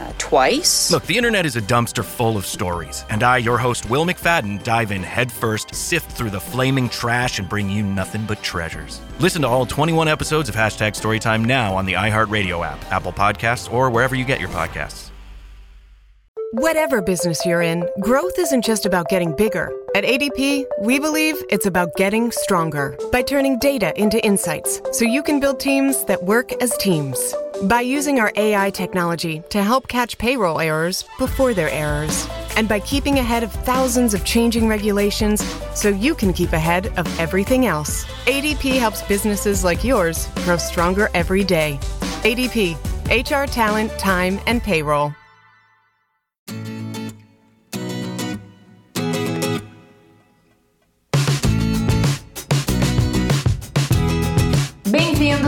Uh, twice. Look, the internet is a dumpster full of stories, and I, your host, Will McFadden, dive in headfirst, sift through the flaming trash, and bring you nothing but treasures. Listen to all 21 episodes of Hashtag Storytime now on the iHeartRadio app, Apple Podcasts, or wherever you get your podcasts. Whatever business you're in, growth isn't just about getting bigger. At ADP, we believe it's about getting stronger by turning data into insights so you can build teams that work as teams. By using our AI technology to help catch payroll errors before they're errors. And by keeping ahead of thousands of changing regulations so you can keep ahead of everything else. ADP helps businesses like yours grow stronger every day. ADP, HR talent, time, and payroll.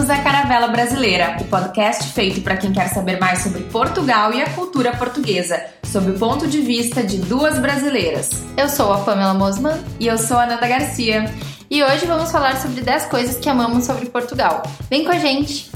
Bem-vindos à Caravela Brasileira, o podcast feito para quem quer saber mais sobre Portugal e a cultura portuguesa, sob o ponto de vista de duas brasileiras. Eu sou a Pamela Mosman E eu sou a Nanda Garcia. e hoje vamos falar sobre 10 coisas que amamos sobre Portugal. Vem com a gente!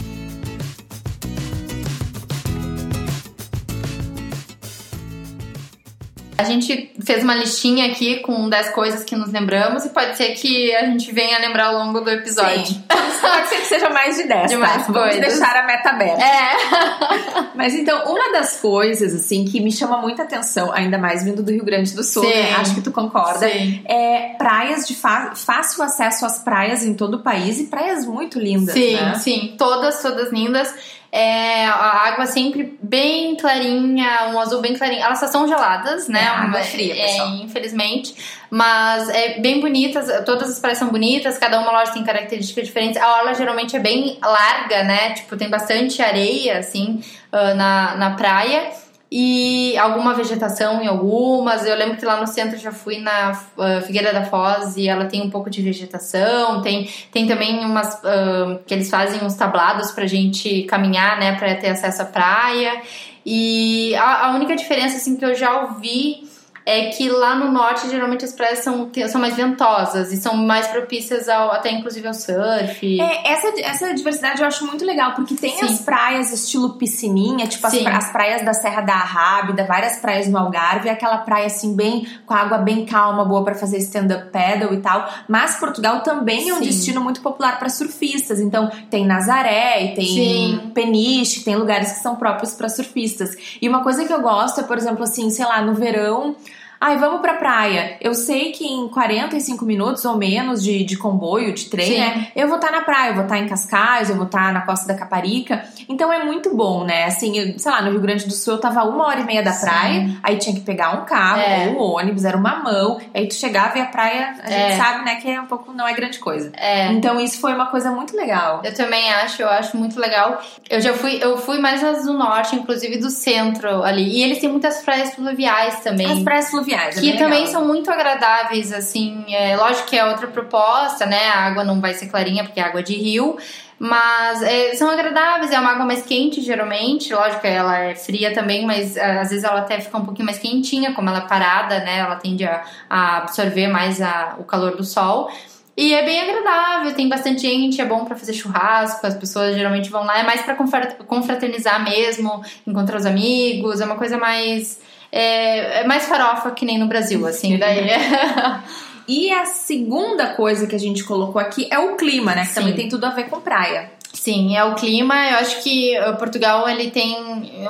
A gente fez uma listinha aqui com 10 coisas que nos lembramos e pode ser que a gente venha lembrar ao longo do episódio. Sim. Pode ser que seja mais de 10, De tá? mais Vamos coisas. deixar a meta aberta. É. Mas então, uma das coisas, assim, que me chama muita atenção, ainda mais vindo do Rio Grande do Sul, né? acho que tu concorda, Sim. é praias de fácil acesso às praias em todo o país e praias muito lindas, Sim, né? sim. Todas, todas lindas. É, a água sempre bem clarinha, um azul bem clarinho. Elas só são geladas, né? É, água é fria, é, pessoal. infelizmente. Mas é bem bonitas, todas as praias são bonitas, cada uma loja tem características diferentes. A orla geralmente é bem larga, né? Tipo, tem bastante areia, assim, ah, na, na praia. E alguma vegetação em algumas. Eu lembro que lá no centro já fui na ah, Figueira da Foz e ela tem um pouco de vegetação. Tem, tem também umas ah, que eles fazem uns tablados pra gente caminhar, né, pra ter acesso à praia. E a, a única diferença assim que eu já ouvi é que lá no norte geralmente as praias são, são mais ventosas e são mais propícias ao, até inclusive ao surf. É, essa, essa diversidade eu acho muito legal, porque tem Sim. as praias estilo piscininha, tipo as, pra- as praias da Serra da Arrábida, várias praias no Algarve, aquela praia assim, bem com a água bem calma, boa pra fazer stand-up paddle e tal. Mas Portugal também é um Sim. destino muito popular pra surfistas, então tem Nazaré tem Sim. Peniche, tem lugares que são próprios pra surfistas. E uma coisa que eu gosto é, por exemplo, assim, sei lá, no verão. Ai, vamos pra praia. Eu sei que em 45 minutos ou menos de, de comboio, de trem, Sim. né? Eu vou estar na praia, eu vou estar em Cascais, eu vou estar na Costa da Caparica. Então é muito bom, né? Assim, eu- sei lá, no Rio Grande do Sul eu tava uma hora e meia da Sim. praia, aí tinha que pegar um carro É. ou um ônibus, era uma mão. Aí tu chegava e a praia, a É. gente sabe, né, que é um pouco, não é grande coisa. É. Então isso foi uma coisa muito legal. Eu também acho, eu acho muito legal. Eu já fui, eu fui mais do norte, inclusive do centro ali. E eles têm muitas praias fluviais também. As praias fluviais, é que também legal. são muito agradáveis, assim. É, lógico que é outra proposta, né? A água não vai ser clarinha porque é água de rio. Mas é, são agradáveis, é uma água mais quente, geralmente. Lógico que ela é fria também, mas é, às vezes ela até fica um pouquinho mais quentinha, como ela é parada, né? Ela tende a, a absorver mais a- o calor do sol. E é bem agradável, tem bastante gente, é bom pra fazer churrasco, as pessoas geralmente vão lá, é mais pra confra- confraternizar mesmo, encontrar os amigos, é uma coisa mais. É, é mais farofa que nem no Brasil, assim. Daí E a segunda coisa que a gente colocou aqui é o clima, né? Que Sim. também tem tudo a ver com praia. Sim, é o clima. Eu acho que uh, Portugal ele tem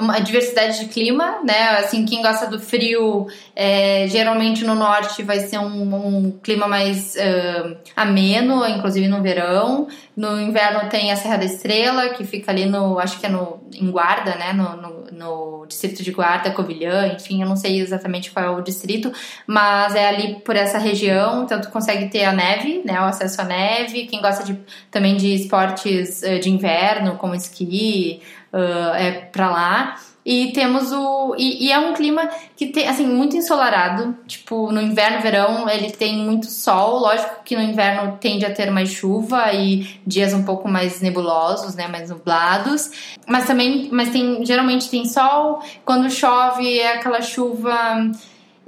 uma diversidade de clima, né? Assim, quem gosta do frio, é, geralmente no norte vai ser um, um clima mais uh, ameno, inclusive no verão. No inverno tem a Serra da Estrela, que fica ali no, acho que é no, em Guarda, né? No, no, no distrito de Guarda, Covilhã, enfim, eu não sei exatamente qual é o distrito, mas é ali por essa região, então tu consegue ter a neve, né? O acesso à neve. Quem gosta de, também de esportes eh, de inverno, como esqui, ah, é pra lá. E temos o. E, e, é um clima que tem, assim, muito ensolarado. Tipo, no inverno, verão, ele tem muito sol. Lógico que no inverno tende a ter mais chuva e dias um pouco mais nebulosos, né? Mais nublados. Mas também, mas tem, geralmente tem sol. Quando chove, é aquela chuva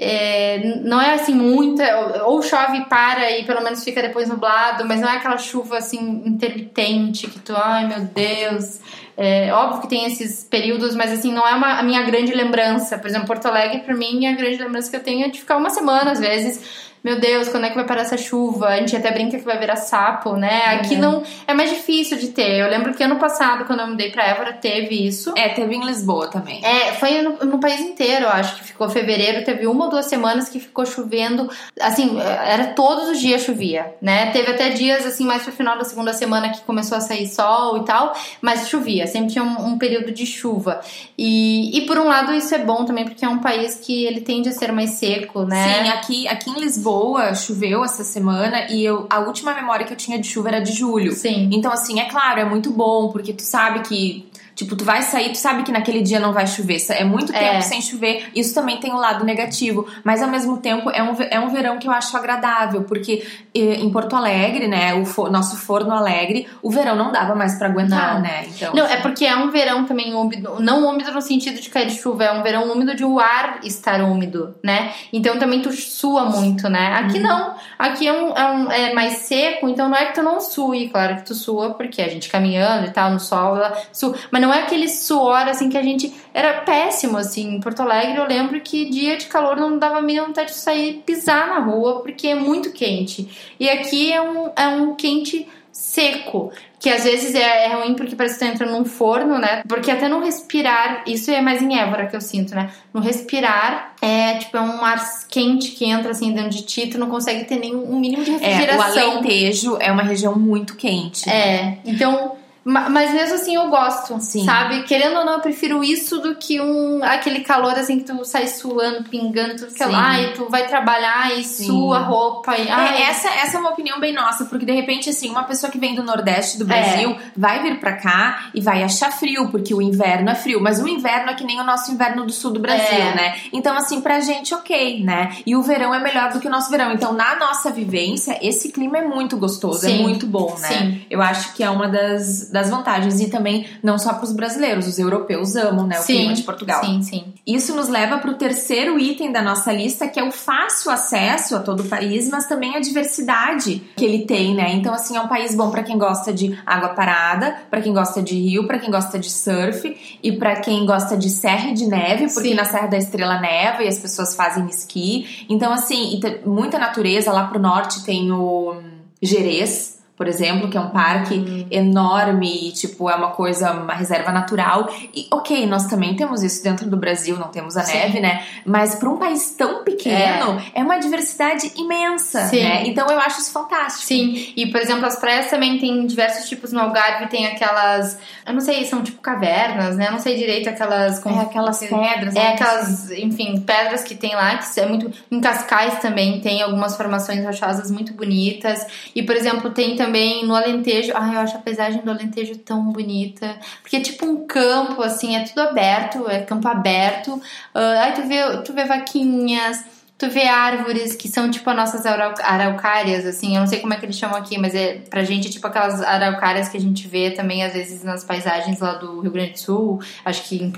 é, não é assim muita, ou chove e para e pelo menos fica depois nublado, mas não é aquela chuva assim intermitente que tu, ai meu Deus. É, óbvio que tem esses períodos, mas assim, não é uma, a minha grande lembrança. Por exemplo, Porto Alegre, para mim, a grande lembrança que eu tenho é de ficar uma semana às vezes meu Deus, quando é que vai parar essa chuva? A gente até brinca que vai virar sapo, né? Aqui é. não é mais difícil de ter. Eu lembro que ano passado, quando eu mudei pra Évora, teve isso. É, teve em Lisboa também. É, foi no, no país inteiro, eu acho que ficou fevereiro, teve uma ou duas semanas que ficou chovendo. Assim, era todos os dias chovia, né? Teve até dias, assim, mais pro final da segunda semana que começou a sair sol e tal, mas chovia, sempre tinha um, um período de chuva. E, e por um lado, isso é bom também, porque é um país que ele tende a ser mais seco, né? Sim, aqui, aqui em Lisboa Lisboa choveu essa semana e eu, a última memória que eu tinha de chuva era de julho. Sim. Então, assim, é claro, é muito bom, porque tu sabe que Tipo, tu vai sair, tu sabe que naquele dia não vai chover. É muito tempo é. sem chover. Isso também tem um lado negativo. Mas ao mesmo tempo é um, é um verão que eu acho agradável. Porque em Porto Alegre, né? O for, nosso forno alegre, o verão não dava mais para aguentar, não. né? Então, não, é porque é um verão também úmido. Não úmido no sentido de cair de chuva, é um verão úmido de o ar estar úmido, né? Então também tu sua muito, né? Aqui hum. não. Aqui é, um, é, um, é mais seco, então não é que tu não sue. Claro que tu sua, porque a gente caminhando e tal, no sol, ela sua. Mas não não é aquele suor assim que a gente. Era péssimo, assim. Em Porto Alegre eu lembro que dia de calor não dava a mínima vontade de sair pisar na rua, porque é muito quente. E aqui é um, é um quente seco, que às vezes é, é, ruim porque parece que tu entra num forno, né? Porque até no respirar, isso é mais em Évora que eu sinto, né? No respirar, é tipo, é um ar quente que entra assim dentro de ti, tu não consegue ter nem um mínimo de refrigeração. É, o Alentejo é uma região muito quente. É, então mas mesmo assim eu gosto, Sim. sabe? Querendo ou não, eu prefiro isso do que um aquele calor assim que tu sai suando, pingando, tudo que lá, e tu vai trabalhar e Sim. sua roupa. E, é, essa, essa é uma opinião bem nossa, porque de repente, assim, uma pessoa que vem do Nordeste do Brasil é. vai vir pra cá e vai achar frio, porque o inverno é frio. Mas o inverno é que nem o nosso inverno do sul do Brasil, é. né? Então, assim, pra gente, ok, né? E o verão é melhor do que o nosso verão. Então, na nossa vivência, esse clima é muito gostoso, é Sim. é muito bom, né? Sim. Eu acho que é uma das das vantagens. E também, não só para os brasileiros, os europeus amam, né? O sim, clima de Portugal. Sim, sim. Isso nos leva para o terceiro item da nossa lista, que é o fácil acesso a todo o país, mas também a diversidade que ele tem, né? Então, assim, é um país bom para quem gosta de água parada, para quem gosta de rio, para quem gosta de surf e para quem gosta de serra e de neve, porque sim. na Serra da Estrela neva e as pessoas fazem esqui. Então, assim, muita natureza. Lá pro norte tem o Jerez, por exemplo, que é um parque uhum. enorme e, tipo, é uma coisa, uma reserva natural. E, ok, nós também temos isso dentro do Brasil, não temos a Sim. neve, né? Mas para um país tão pequeno, é. é, uma diversidade imensa, Sim. né? Então eu acho isso fantástico. Sim, e, por exemplo, as praias também tem diversos tipos no Algarve, tem aquelas, eu não sei, são tipo cavernas, né? Eu não sei direito aquelas... Com, é, aquelas pedras. É, aquelas, enfim, pedras que tem lá, que é muito... Em Cascais também tem algumas formações rochosas muito bonitas. E, por exemplo, tem também também no Alentejo. Ai, eu acho a paisagem do Alentejo tão bonita. Porque é tipo um campo, assim, é tudo aberto, é campo aberto. Uh, aí tu vê, tu vê vaquinhas Tu vê árvores que são tipo as nossas araucárias, assim, eu não sei como é que eles chamam aqui, mas é pra gente é tipo aquelas araucárias que a gente vê também às vezes nas paisagens lá do Rio Grande do Sul, acho que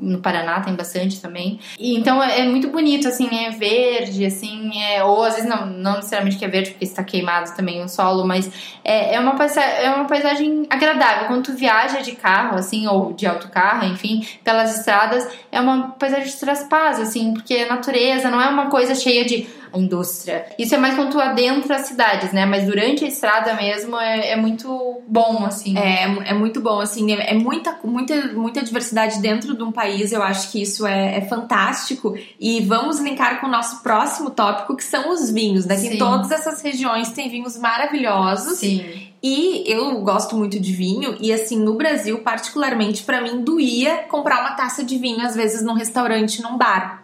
no Paraná tem bastante também. E, então é, é muito bonito, assim, é verde, assim, é, ou às vezes não, não necessariamente que é verde porque está queimado também o solo, mas é, é, uma paisagem, é uma paisagem agradável. Quando tu viaja de carro, assim, ou de autocarro, enfim, pelas estradas, é uma paisagem de traspaz, assim, porque a natureza não é uma coisa coisa cheia de indústria. Isso é mais quando tu adentra as cidades, né? Mas durante a estrada mesmo é, é muito bom, assim. É, é muito bom, assim. É, é, muita, muita, muita diversidade dentro de um país. Eu acho que isso é, é fantástico. E vamos linkar com o nosso próximo tópico, que são os vinhos. Né? Em todas essas regiões tem vinhos maravilhosos. Sim. E eu gosto muito de vinho e assim no Brasil, particularmente para mim doía comprar uma taça de vinho às vezes num restaurante, num bar.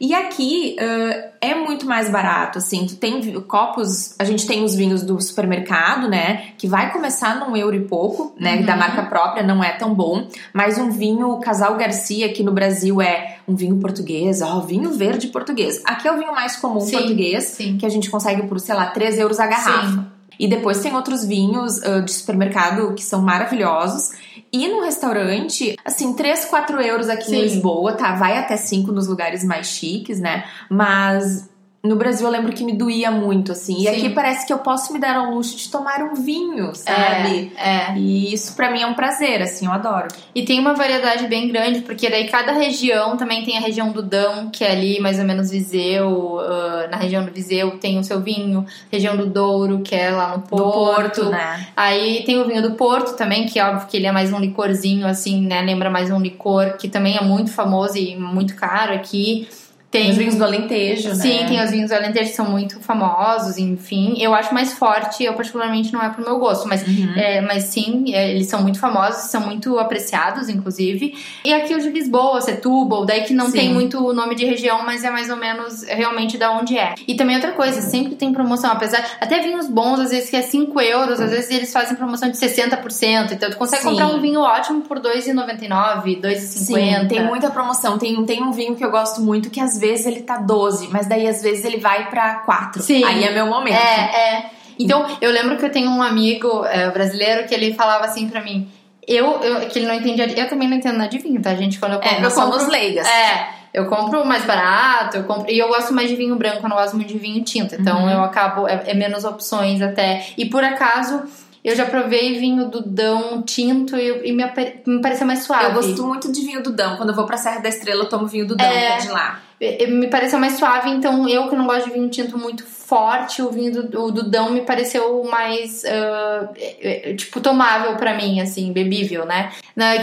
E aqui uh, é muito mais barato, assim. Tu tem copos, a gente tem os vinhos do supermercado, né? Que vai começar num euro e pouco, né? Uhum. Da marca própria, não é tão bom. Mas um vinho Casal Garcia aqui no Brasil é um vinho português, ó, vinho verde português. Aqui é o vinho mais comum sim, português, sim. que a gente consegue por, sei lá, 3 euros a garrafa. Sim. E depois tem outros vinhos uh, de supermercado que são maravilhosos. E no restaurante, assim, 3, 4 euros aqui Sim. em Lisboa, tá? Vai até 5 nos lugares mais chiques, né? Mas no Brasil eu lembro que me doía muito, assim. Sim. E aqui parece que eu posso me dar ao luxo de tomar um vinho, sabe? É, é. E isso para mim é um prazer, assim, eu adoro. E tem uma variedade bem grande, porque daí cada região também tem a região do Dão, que é ali mais ou menos Viseu, uh, na região do Viseu tem o seu vinho, região do Douro, que é lá no Porto. Porto, né? Aí tem o vinho do Porto também, que é óbvio que ele é mais um licorzinho, assim, né? Lembra mais um licor, que também é muito famoso e muito caro aqui. Tem os vinhos do Alentejo, Sim, né? Sim, tem os vinhos do Alentejo que são muito famosos, enfim. Eu acho mais forte, eu particularmente não é pro meu gosto, mas, uhum. é, mas sim, é, eles são muito famosos, são muito apreciados, inclusive. E aqui o de Lisboa, Setúbal, daí que não sim. tem muito nome de região, mas é mais ou menos realmente da onde é. E também outra coisa, sempre tem promoção, apesar, até vinhos bons, às vezes que é 5 euros, às vezes eles fazem promoção de 60%, então tu consegue sim. comprar um vinho ótimo por R$2,99, R$2,50. Sim, tem muita promoção. Tem, tem um vinho que eu gosto muito que às vezes ele tá 12, mas daí às vezes ele vai pra 4. Sim. Aí é meu momento. É, é. Então, eu lembro que eu tenho um amigo é, brasileiro que ele falava assim pra mim. Eu, eu, que ele não entendia. Eu também não entendo nada de vinho, tá, gente? Quando eu compro. É, nós eu compro, somos leigas. É. Eu compro mais barato, eu compro. E eu gosto mais de vinho branco, eu não gosto muito de vinho tinto. Então uhum. eu acabo. É, é menos opções até. E por acaso eu já provei vinho do Dão tinto e, e me, me pareceu mais suave. Eu gosto muito de vinho do Dão. Quando eu vou pra Serra da Estrela, eu tomo vinho do Dão, é, que é de lá. Me pareceu mais suave, então eu que não gosto de vinho tinto muito forte, o vinho do, o do Dão me pareceu mais, uh, tipo, tomável para mim, assim, bebível, né?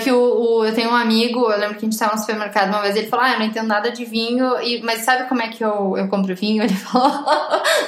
Que o, o, eu tenho um amigo, eu lembro que a gente tava no supermercado uma vez, ele falou, ah, eu não entendo nada de vinho, e, mas sabe como é que eu, eu compro vinho? Ele falou,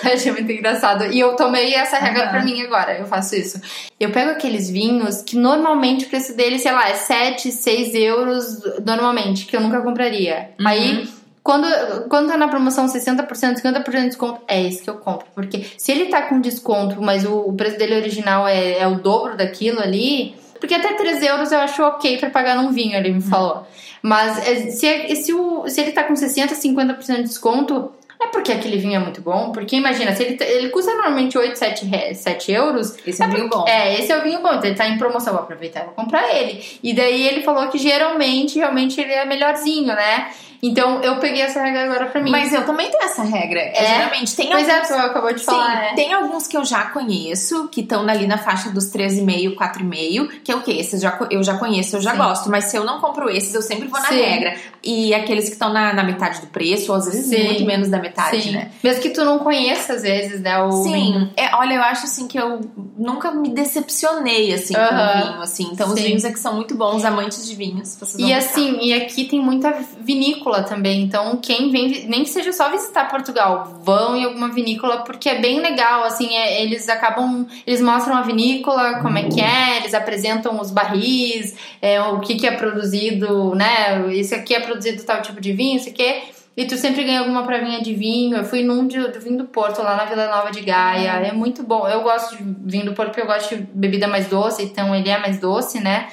eu achei muito engraçado. E eu tomei essa regra uhum. pra mim agora, eu faço isso. Eu pego aqueles vinhos que normalmente o preço deles, sei lá, é 7, 6 euros normalmente, que eu nunca compraria. Uhum. Aí quando, quando tá na promoção 60%, 50% de desconto, é esse que eu compro. Porque se ele tá com desconto, mas o, o preço dele original é, é o dobro daquilo ali. Porque até 3 euros eu acho ok para pagar num vinho, ele me falou. Mas é, se, se, o, se ele tá com 60%, 50% de desconto, é porque aquele vinho é muito bom. Porque imagina, se ele, tá, ele custa normalmente 8, 7, 7 euros. Esse é, é o vinho bom. É, esse é o vinho bom. Então ele tá em promoção, vou aproveitar e vou comprar ele. E daí ele falou que geralmente, realmente ele é melhorzinho, né? Então eu peguei essa regra agora pra mim. Mas eu também tenho essa regra. É, geralmente tem pois é, alguns. É, acabou de falar. Sim, é. tem alguns que eu já conheço, que estão ali na faixa dos 13,5, 4,5, que é o quê? Esses já, eu já conheço, eu já Sim. gosto. Mas se eu não compro esses, eu sempre vou na Sim. regra. E aqueles que estão na, na, metade do preço, ou às vezes Sim. muito menos da metade, né? Mesmo que tu não conheça, às vezes, né? O Sim. É, olha, eu acho assim que eu nunca me decepcionei assim uh -huh. com o vinho, assim. Então os vinhos aqui são muito bons, amantes de vinhos. e assim, e aqui tem muita vinícola também. Então, quem vem, nem que seja só visitar Portugal, vão em alguma vinícola, porque é bem legal, assim, é, eles acabam, eles mostram a vinícola, como é que é, eles apresentam os barris, é, o que que é produzido, né, esse aqui é produzido tal tipo de vinho, isso aqui e tu sempre ganha alguma pravinha de vinho. Eu fui num de, vinho do Porto, lá na Vila Nova de Gaia. É muito bom. Eu gosto de vinho do Porto porque eu gosto de bebida mais doce, então ele é mais doce, né?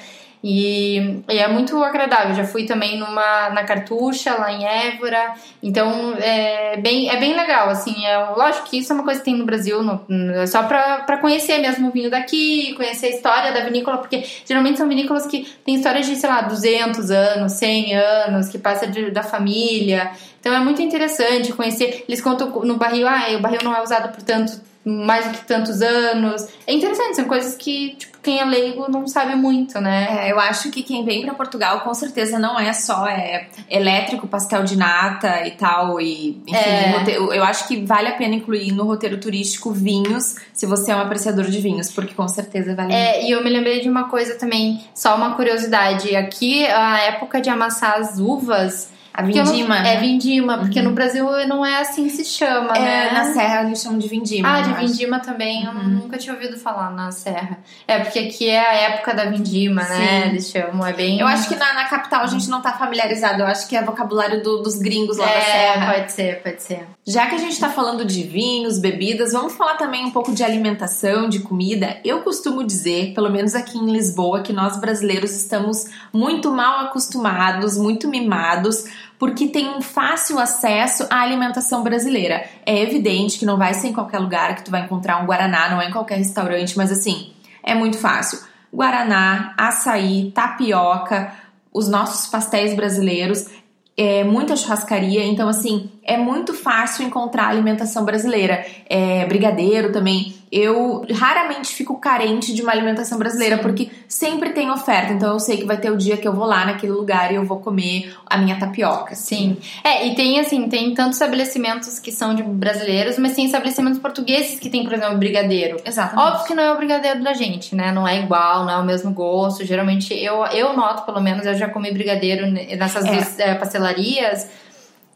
E, e, é muito agradável. Já fui também numa na Cartucha, lá em Évora. Então é bem, é bem legal. Assim, é, lógico que isso é uma coisa que tem no Brasil, no, no, só para conhecer mesmo o vinho daqui, conhecer a história da vinícola, porque geralmente são vinícolas que têm histórias de, sei lá, 200 anos, 100 anos, que passa de, da família. Então é muito interessante conhecer. Eles contam no barril, ah, o barril não é usado por tanto mais do que tantos anos. É interessante, são coisas que, tipo, quem é leigo não sabe muito, né? É, eu acho que quem vem para Portugal com certeza não é só é, elétrico, pastel de nata e tal. E, enfim, é. roteiro, eu acho que vale a pena incluir no roteiro turístico vinhos, se você é um apreciador de vinhos, porque com certeza vale É, e eu me lembrei de uma coisa também, só uma curiosidade. Aqui, a época de amassar as uvas A eu não- vindima. É né? vindima, porque no Brasil não é assim que se chama, É, né? na serra eles chamam de vindima. Ah, de acho. vindima também, eu nunca tinha ouvido falar na serra. É, porque aqui é a época da vindima, né? Sim. Eles chamam, é bem... Eu acho que na, na capital a gente não tá familiarizado. Eu acho que é vocabulário do- dos gringos lá da É, serra. pode ser, pode ser. Já que a gente tá falando de vinhos, bebidas, vamos falar também um pouco de alimentação, de comida. Eu costumo dizer, pelo menos aqui em Lisboa, que nós brasileiros estamos muito mal acostumados, muito mimados, porque tem um fácil acesso à alimentação brasileira. É evidente que não vai ser em qualquer lugar que tu vai encontrar um guaraná, não é em qualquer restaurante, mas assim, é muito fácil. Guaraná, açaí, tapioca, os nossos pastéis brasileiros, é, muita churrascaria, então assim, é muito fácil encontrar alimentação brasileira. É, brigadeiro também. Eu raramente fico carente de uma alimentação brasileira, porque sempre tem oferta. Então eu sei que vai ter o dia que eu vou lá naquele lugar e eu vou comer a minha tapioca. Sim. É, e tem assim, tem tantos estabelecimentos que são de brasileiros, mas tem estabelecimentos portugueses que tem, por exemplo, brigadeiro. Exatamente. Óbvio que não é o brigadeiro da gente, né? Não é igual, não é o mesmo gosto. Geralmente, eu, eu noto, pelo menos, eu já comi brigadeiro nessas É. é, pastelarias.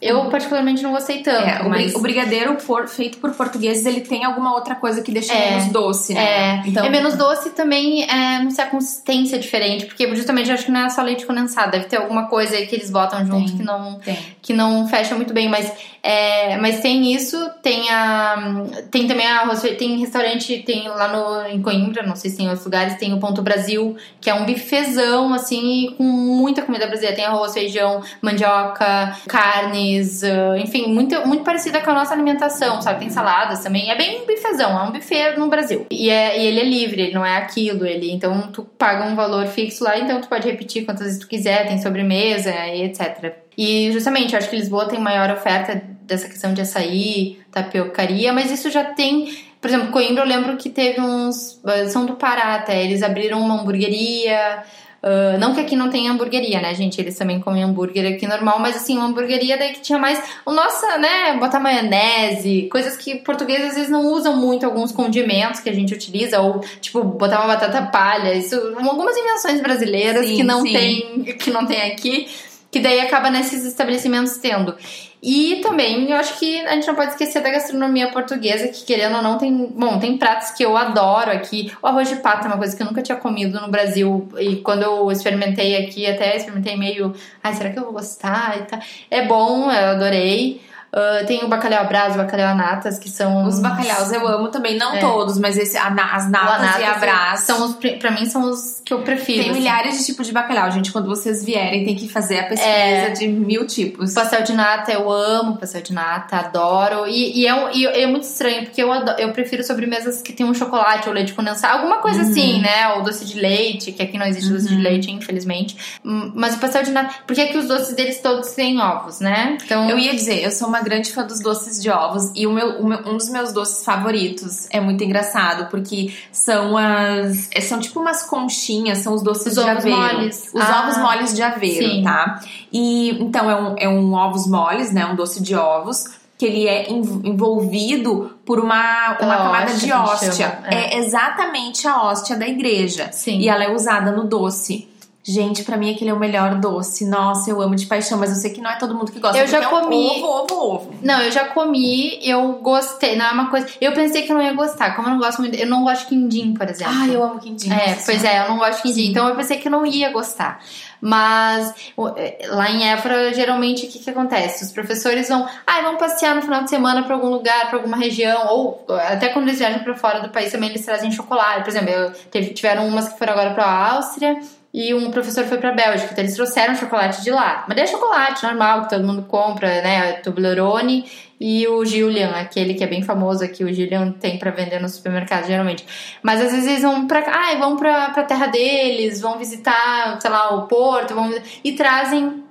Eu, particularmente, não gostei tanto. É, mas... o brigadeiro por- feito por portugueses, ele tem alguma outra coisa que deixa É. menos doce, né? É, é menos doce também, é, não sei, a consistência é diferente, porque justamente eu acho que não é só leite condensado, deve ter alguma coisa aí que eles botam junto Tem. que não, Tem. que não fecha muito bem, mas, é, mas tem isso, tem a. Tem também a tem restaurante, tem lá no, em Coimbra, não sei se tem em outros lugares, tem o Ponto Brasil, que é um bifezão, assim, com muita comida brasileira. Tem arroz, feijão, mandioca, carnes, ah, enfim, muito, muito parecida com a nossa alimentação, sabe? Tem saladas também. É bem um bifezão, é um buffet no Brasil. E, é, e ele é livre, ele não é aquilo, ele. Então tu paga um valor fixo lá, então tu pode repetir quantas vezes tu quiser, tem sobremesa e etc. E justamente, eu acho que Lisboa tem maior oferta dessa questão de açaí, tapiocaria, mas isso já tem. Por exemplo, Coimbra eu lembro que teve uns. eh, São do Pará até, eles abriram uma hamburgueria. ah, não que aqui não tenha hamburgueria, né, gente? Eles também comem hambúrguer aqui normal, mas assim, uma hamburgueria daí que tinha mais. O nossa, né? Botar maionese, coisas que portugueses às vezes não usam muito, alguns condimentos que a gente utiliza, ou tipo, botar uma batata palha. Isso, algumas invenções brasileiras Sim, que não sim. tem que não tem aqui, que daí acaba nesses estabelecimentos tendo. E também eu acho que a gente não pode esquecer da gastronomia portuguesa, que querendo ou não tem. Bom, tem pratos que eu adoro aqui. O arroz de pato é uma coisa que eu nunca tinha comido no Brasil. E quando eu experimentei aqui, até experimentei meio. Ai, será que eu vou gostar? E tá. É bom, eu adorei. Ah, tem o bacalhau à brás, o bacalhau à natas, que são. Os bacalhaus eu amo também, não É. todos, mas esse, a as natas anatas e a brás. São os, pra mim, são os que eu prefiro. Tem assim. milhares de tipos de bacalhau, gente. Quando vocês vierem, tem que fazer a pesquisa É. de mil tipos. Pastel de nata, eu amo pastel de nata, adoro. E, e é, e é muito estranho, porque eu, ado- eu prefiro sobremesas que tem um chocolate ou leite condensado, alguma coisa Uhum. assim, né? Ou doce de leite, que aqui não existe doce de leite, infelizmente. Hum, Mas o pastel de nata. Porque aqui os doces deles todos têm ovos, né? Então. Eu ia dizer, eu sou uma grande fã dos doces de ovos e o meu, o meu- um dos meus doces favoritos é muito engraçado porque são as. é, São tipo umas conchinhas, são os doces Os de ovos aveiro. moles. Os Ah, ovos moles de aveiro, sim. tá? E então é um, é um ovos moles, né? Um doce de ovos. Que ele é env- envolvido por uma, uma camada hóstia de hóstia. chama, É. exatamente a hóstia da igreja. Sim. E ela é usada no doce. Gente, pra mim aquele é o melhor doce. Nossa, eu amo de paixão, mas eu sei que não é todo mundo que gosta. Eu já porque é um comi- Ovo, ovo, ovo. Não, eu já comi, eu gostei. Não é uma coisa. Eu pensei que eu não ia gostar. Como eu não gosto muito. Eu não gosto de quindim, por exemplo. Ai, eu amo quindim. É, pois é, eu não gosto de quindim, então eu pensei que eu não ia gostar. Mas é, lá em Évora, geralmente, o que, que acontece? Os professores vão, ah, vão passear no final de semana pra algum lugar, pra alguma região, ou até quando eles viajam pra fora do país também eles trazem chocolate. Por exemplo, eu, teve, tiveram umas que foram agora pra Áustria e um professor foi pra Bélgica, então eles trouxeram chocolate de lá. Mas é chocolate normal que todo mundo compra, né? Toblerone e o Julian, aquele que é bem famoso aqui, o Julian tem pra vender no supermercado geralmente. Mas às vezes eles vão cá, ai, vão pra, pra terra deles, vão visitar, sei lá, o porto, vão, e trazem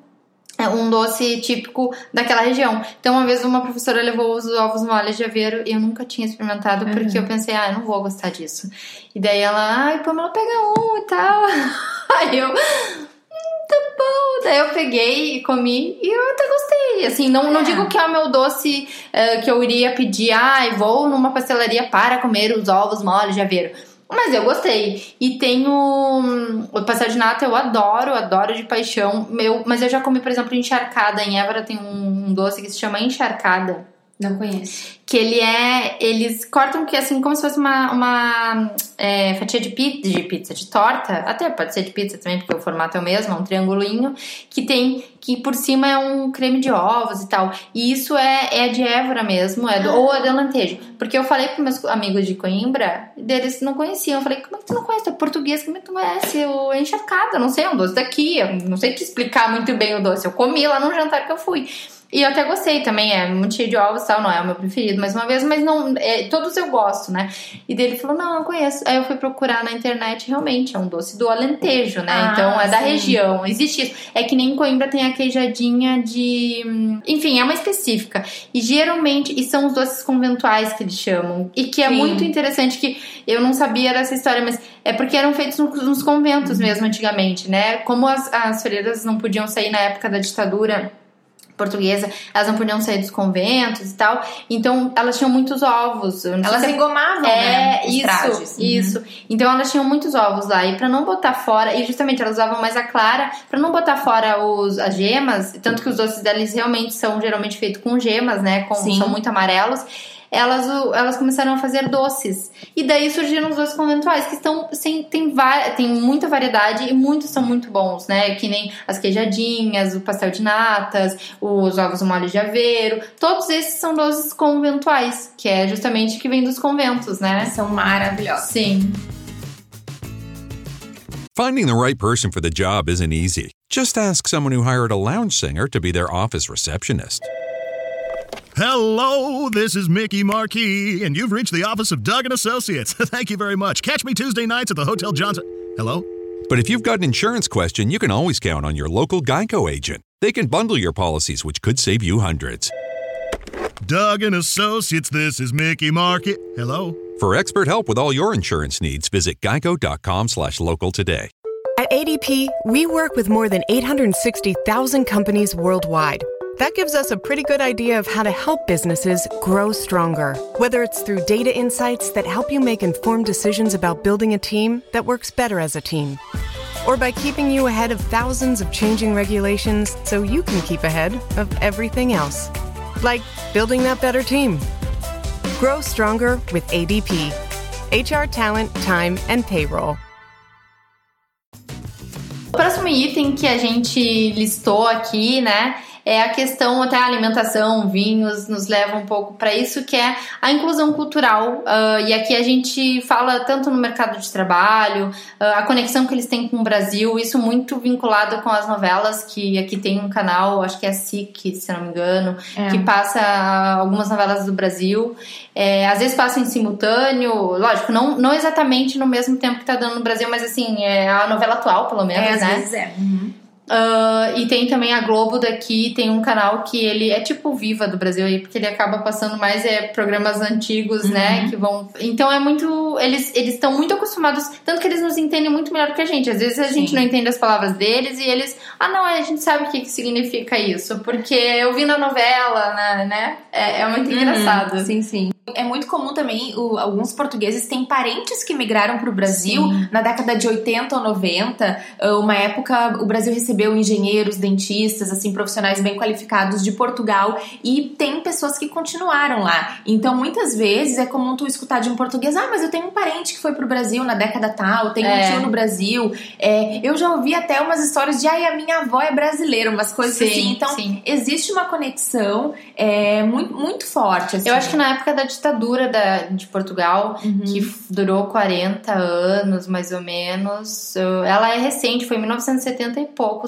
é, um doce típico daquela região. Então, uma vez uma professora levou os ovos moles de aveiro e eu nunca tinha experimentado porque eu pensei, ah, eu não vou gostar disso. E daí ela, ai, Pamela, pega um e tal. Aí eu, hum, tá bom. Daí eu peguei e comi e eu até gostei. Assim, não, não É. digo que é o meu doce eh, que eu iria pedir, ai, vou numa pastelaria para comer os ovos moles de aveiro. Mas eu gostei. E tem o, o pastel de nata, eu adoro, adoro de paixão. Meu, mas eu já comi, por exemplo, encharcada. Em Évora tem um, um doce que se chama encharcada. Não conheço. Que ele é. Eles cortam que assim, como se fosse uma, uma é, fatia de pizza, de pizza, de torta. Até pode ser de pizza também, porque o formato é o mesmo, é um triangulinho. Que tem. Que por cima é um creme de ovos e tal. E isso é, é de Évora mesmo, é do, ou é de Alentejo. Porque eu falei para meus amigos de Coimbra, eles não conheciam. Eu falei, como é que tu não conhece? Tu é português, como é que tu conhece o encharcada? Não sei, é um doce daqui. Eu não sei te explicar muito bem o doce. Eu comi lá no jantar que eu fui. E eu até gostei também, é muito cheio de ovos e tal, não é o meu preferido, mais uma vez, mas não, é, todos eu gosto, né? E dele falou, não, eu conheço. Aí eu fui procurar na internet, realmente, é um doce do Alentejo, né? Ah, então é da sim. região, existe isso. É que nem em Coimbra tem a queijadinha de... Enfim, é uma específica. E geralmente, e são os doces conventuais que eles chamam, e que é Sim. muito interessante, que eu não sabia dessa história, mas é porque eram feitos no- nos conventos mesmo antigamente, né? Como as, as freiras não podiam sair na época da ditadura portuguesa, elas não podiam sair dos conventos e tal. Então, elas tinham muitos ovos. Elas se é- engomavam, é, né? Os isso, trajes. Uhum. isso. Então elas tinham muitos ovos lá. E pra não botar fora, e justamente elas usavam mais a clara, pra não botar fora os, as gemas, tanto que os doces deles realmente são geralmente feitos com gemas, né? Com, são muito amarelos. Elas, elas começaram a fazer doces. E daí surgiram os doces conventuais, que estão sem, tem, tem muita variedade e muitos são muito bons, né? Que nem as queijadinhas, o pastel de natas, os ovos molho de aveiro. Todos esses são doces conventuais, que é justamente que vem dos conventos, né? São maravilhosos. Sim. Finding the right person for the job isn't easy. Just ask someone who hired a lounge singer to be their office receptionist. Hello, this is Mickey Marquis, and you've reached the office of Doug and Associates. Thank you very much. Catch me Tuesday nights at the Hotel Johnson. Hello? But if you've got an insurance question, you can always count on your local Geico agent. They can bundle your policies, which could save you hundreds. Doug and Associates, this is Mickey Marquis. Hello? For expert help with all your insurance needs, visit geico.com slash local today. At ADP, we work with more than 860,000 companies worldwide. That gives us a pretty good idea of how to help businesses grow stronger. Whether it's through data insights that help you make informed decisions about building a team that works better as a team, or by keeping you ahead of thousands of changing regulations so you can keep ahead of everything else. Like building that better team. Grow stronger with ADP. HR talent, time, and payroll. O próximo item que a gente listou aqui, né, é a questão até a alimentação, vinhos, nos leva um pouco para isso, que é a inclusão cultural. Ah, e aqui a gente fala tanto no mercado de trabalho, ah, a conexão que eles têm com o Brasil, isso muito vinculado com as novelas, que aqui tem um canal, acho que é a SIC, se não me engano, É. que passa algumas novelas do Brasil. É, às vezes passa em simultâneo, lógico, não, não exatamente no mesmo tempo que tá dando no Brasil, mas assim, é a novela atual, pelo menos, É, às né? vezes é. Uhum. Ah, e tem também a Globo daqui, tem um canal que ele é tipo Viva do Brasil aí, porque ele acaba passando mais é, programas antigos, né? Que vão. Então é muito. Eles eles estão muito acostumados, tanto que eles nos entendem muito melhor que a gente. Às vezes a gente Sim. não entende as palavras deles e eles. Ah, não, a gente sabe o que, que significa isso, porque eu vi na novela, né? né? É, é muito engraçado. Sim, sim. É muito comum também, o- alguns portugueses têm parentes que migraram para o Brasil Sim. na década de 80 ou 90. ah, Uma época, o Brasil recebeu engenheiros, dentistas, assim, profissionais bem qualificados de Portugal e tem pessoas que continuaram lá. Então, muitas vezes é comum tu escutar de um português: ah, mas eu tenho um parente que foi pro Brasil na década tal, tenho É. um tio no Brasil. É, eu já ouvi até umas histórias de, ai, a minha avó é brasileira, umas coisas Sim, assim. Então, sim. existe uma conexão é, muito, muito forte. Assim. Eu acho que na época da ditadura da, de Portugal, Uhum. que durou 40 anos, mais ou menos, ela é recente, foi em 1970 e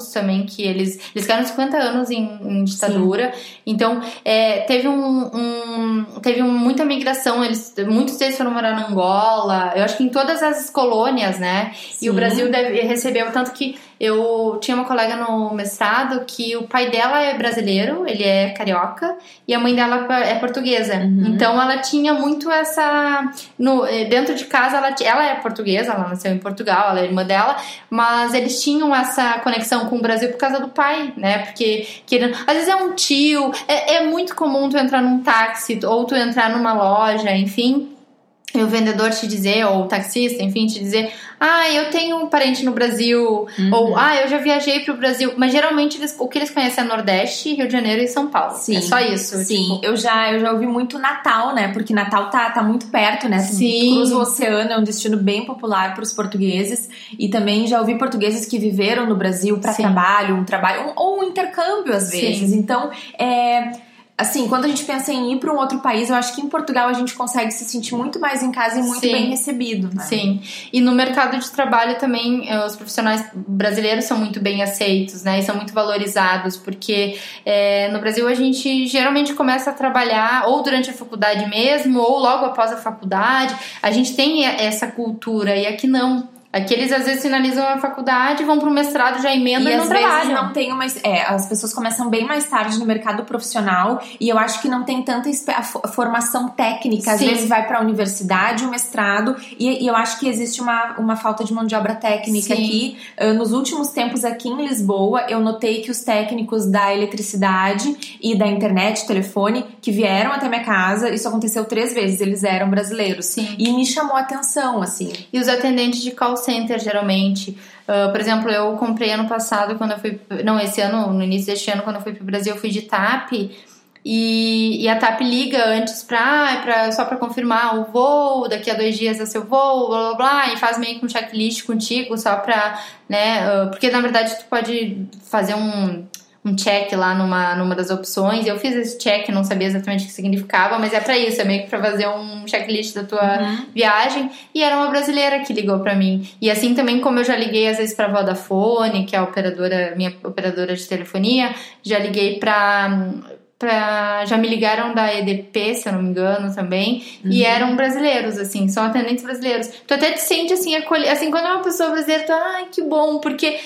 também, que eles, eles ficaram 50 anos em, em ditadura. Então, é, teve um, um- teve muita migração, eles, muitos deles foram morar na Angola, eu acho que em todas as colônias, né? E o Sim. Brasil deve, recebeu, tanto que eu tinha uma colega no mestrado que o pai dela é brasileiro, ele é carioca, e a mãe dela é portuguesa. Uhum. Então ela tinha muito essa. No, eh, dentro de casa, ela, ela é portuguesa, ela nasceu em Portugal, ela é irmã dela, mas eles tinham essa conexão com o Brasil por causa do pai, né? Porque querendo, às vezes é um tio, é, é muito comum tu entrar num táxi ou tu entrar numa loja, enfim. E o vendedor te dizer, ou o taxista, enfim, te dizer, ah, eu tenho um parente no Brasil, Uhum. ou ah, eu já viajei pro Brasil. Mas geralmente eles- o que eles conhecem é Nordeste, Rio de Janeiro e São Paulo. Sim. É só isso. Sim, tipo, eu já eu já ouvi muito Natal, né? Porque Natal tá, tá muito perto, né? Tu Sim. Cruza o oceano, é um destino bem popular para os portugueses. E também já ouvi portugueses que viveram no Brasil para Sim. trabalho, um trabalho, um- ou um intercâmbio às Sim. vezes. Então, é. Assim, quando a gente pensa em ir para um outro país, eu acho que em Portugal a gente consegue se sentir muito mais em casa e muito Sim. bem recebido. Né? Sim. E no mercado de trabalho também, eh, os profissionais brasileiros são muito bem aceitos, né? E são muito valorizados, porque eh, no Brasil a gente geralmente começa a trabalhar ou durante a faculdade mesmo, ou logo após a faculdade. A gente tem essa cultura, e aqui não. Aqui eles às vezes finalizam a faculdade, vão para o mestrado, já emendam E e, não às vezes trabalham. não tem uma. É, as pessoas começam bem mais tarde no mercado profissional e eu acho que não tem tanta formação técnica. Às Sim. vezes vai para a universidade, o mestrado, e, e eu acho que existe uma, uma falta de mão de obra técnica Sim. aqui. Ah, nos últimos tempos aqui em Lisboa, eu notei que os técnicos da eletricidade e da internet, telefone, que vieram até minha casa, isso aconteceu três vezes, eles eram brasileiros. Sim. E me chamou a atenção, assim. E os atendentes de call center, geralmente. Ah, por exemplo, eu comprei ano passado, quando eu fui. Não, esse ano, no início deste ano, quando eu fui pro Brasil, eu fui de TAP. E, e a TAP liga antes pra, ah, pra, só pra confirmar o voo, daqui a dois dias é seu voo, blá blá blá, e faz meio que um checklist contigo, só pra, né, ah, porque na verdade tu pode fazer um, um check lá numa, numa das opções, eu fiz esse check, não sabia exatamente o que significava, mas é pra isso, é meio que pra fazer um checklist da tua viagem, e era uma brasileira que ligou pra mim, e assim também como eu já liguei às vezes pra Vodafone, que é a operadora, minha operadora de telefonia, já liguei pra pra, já me ligaram da EDP, se eu não me engano, também, e eram brasileiros, assim, são atendentes brasileiros. Tu até te sente, assim, acolher, assim, quando é uma pessoa brasileira, tu, ai, que bom, porque...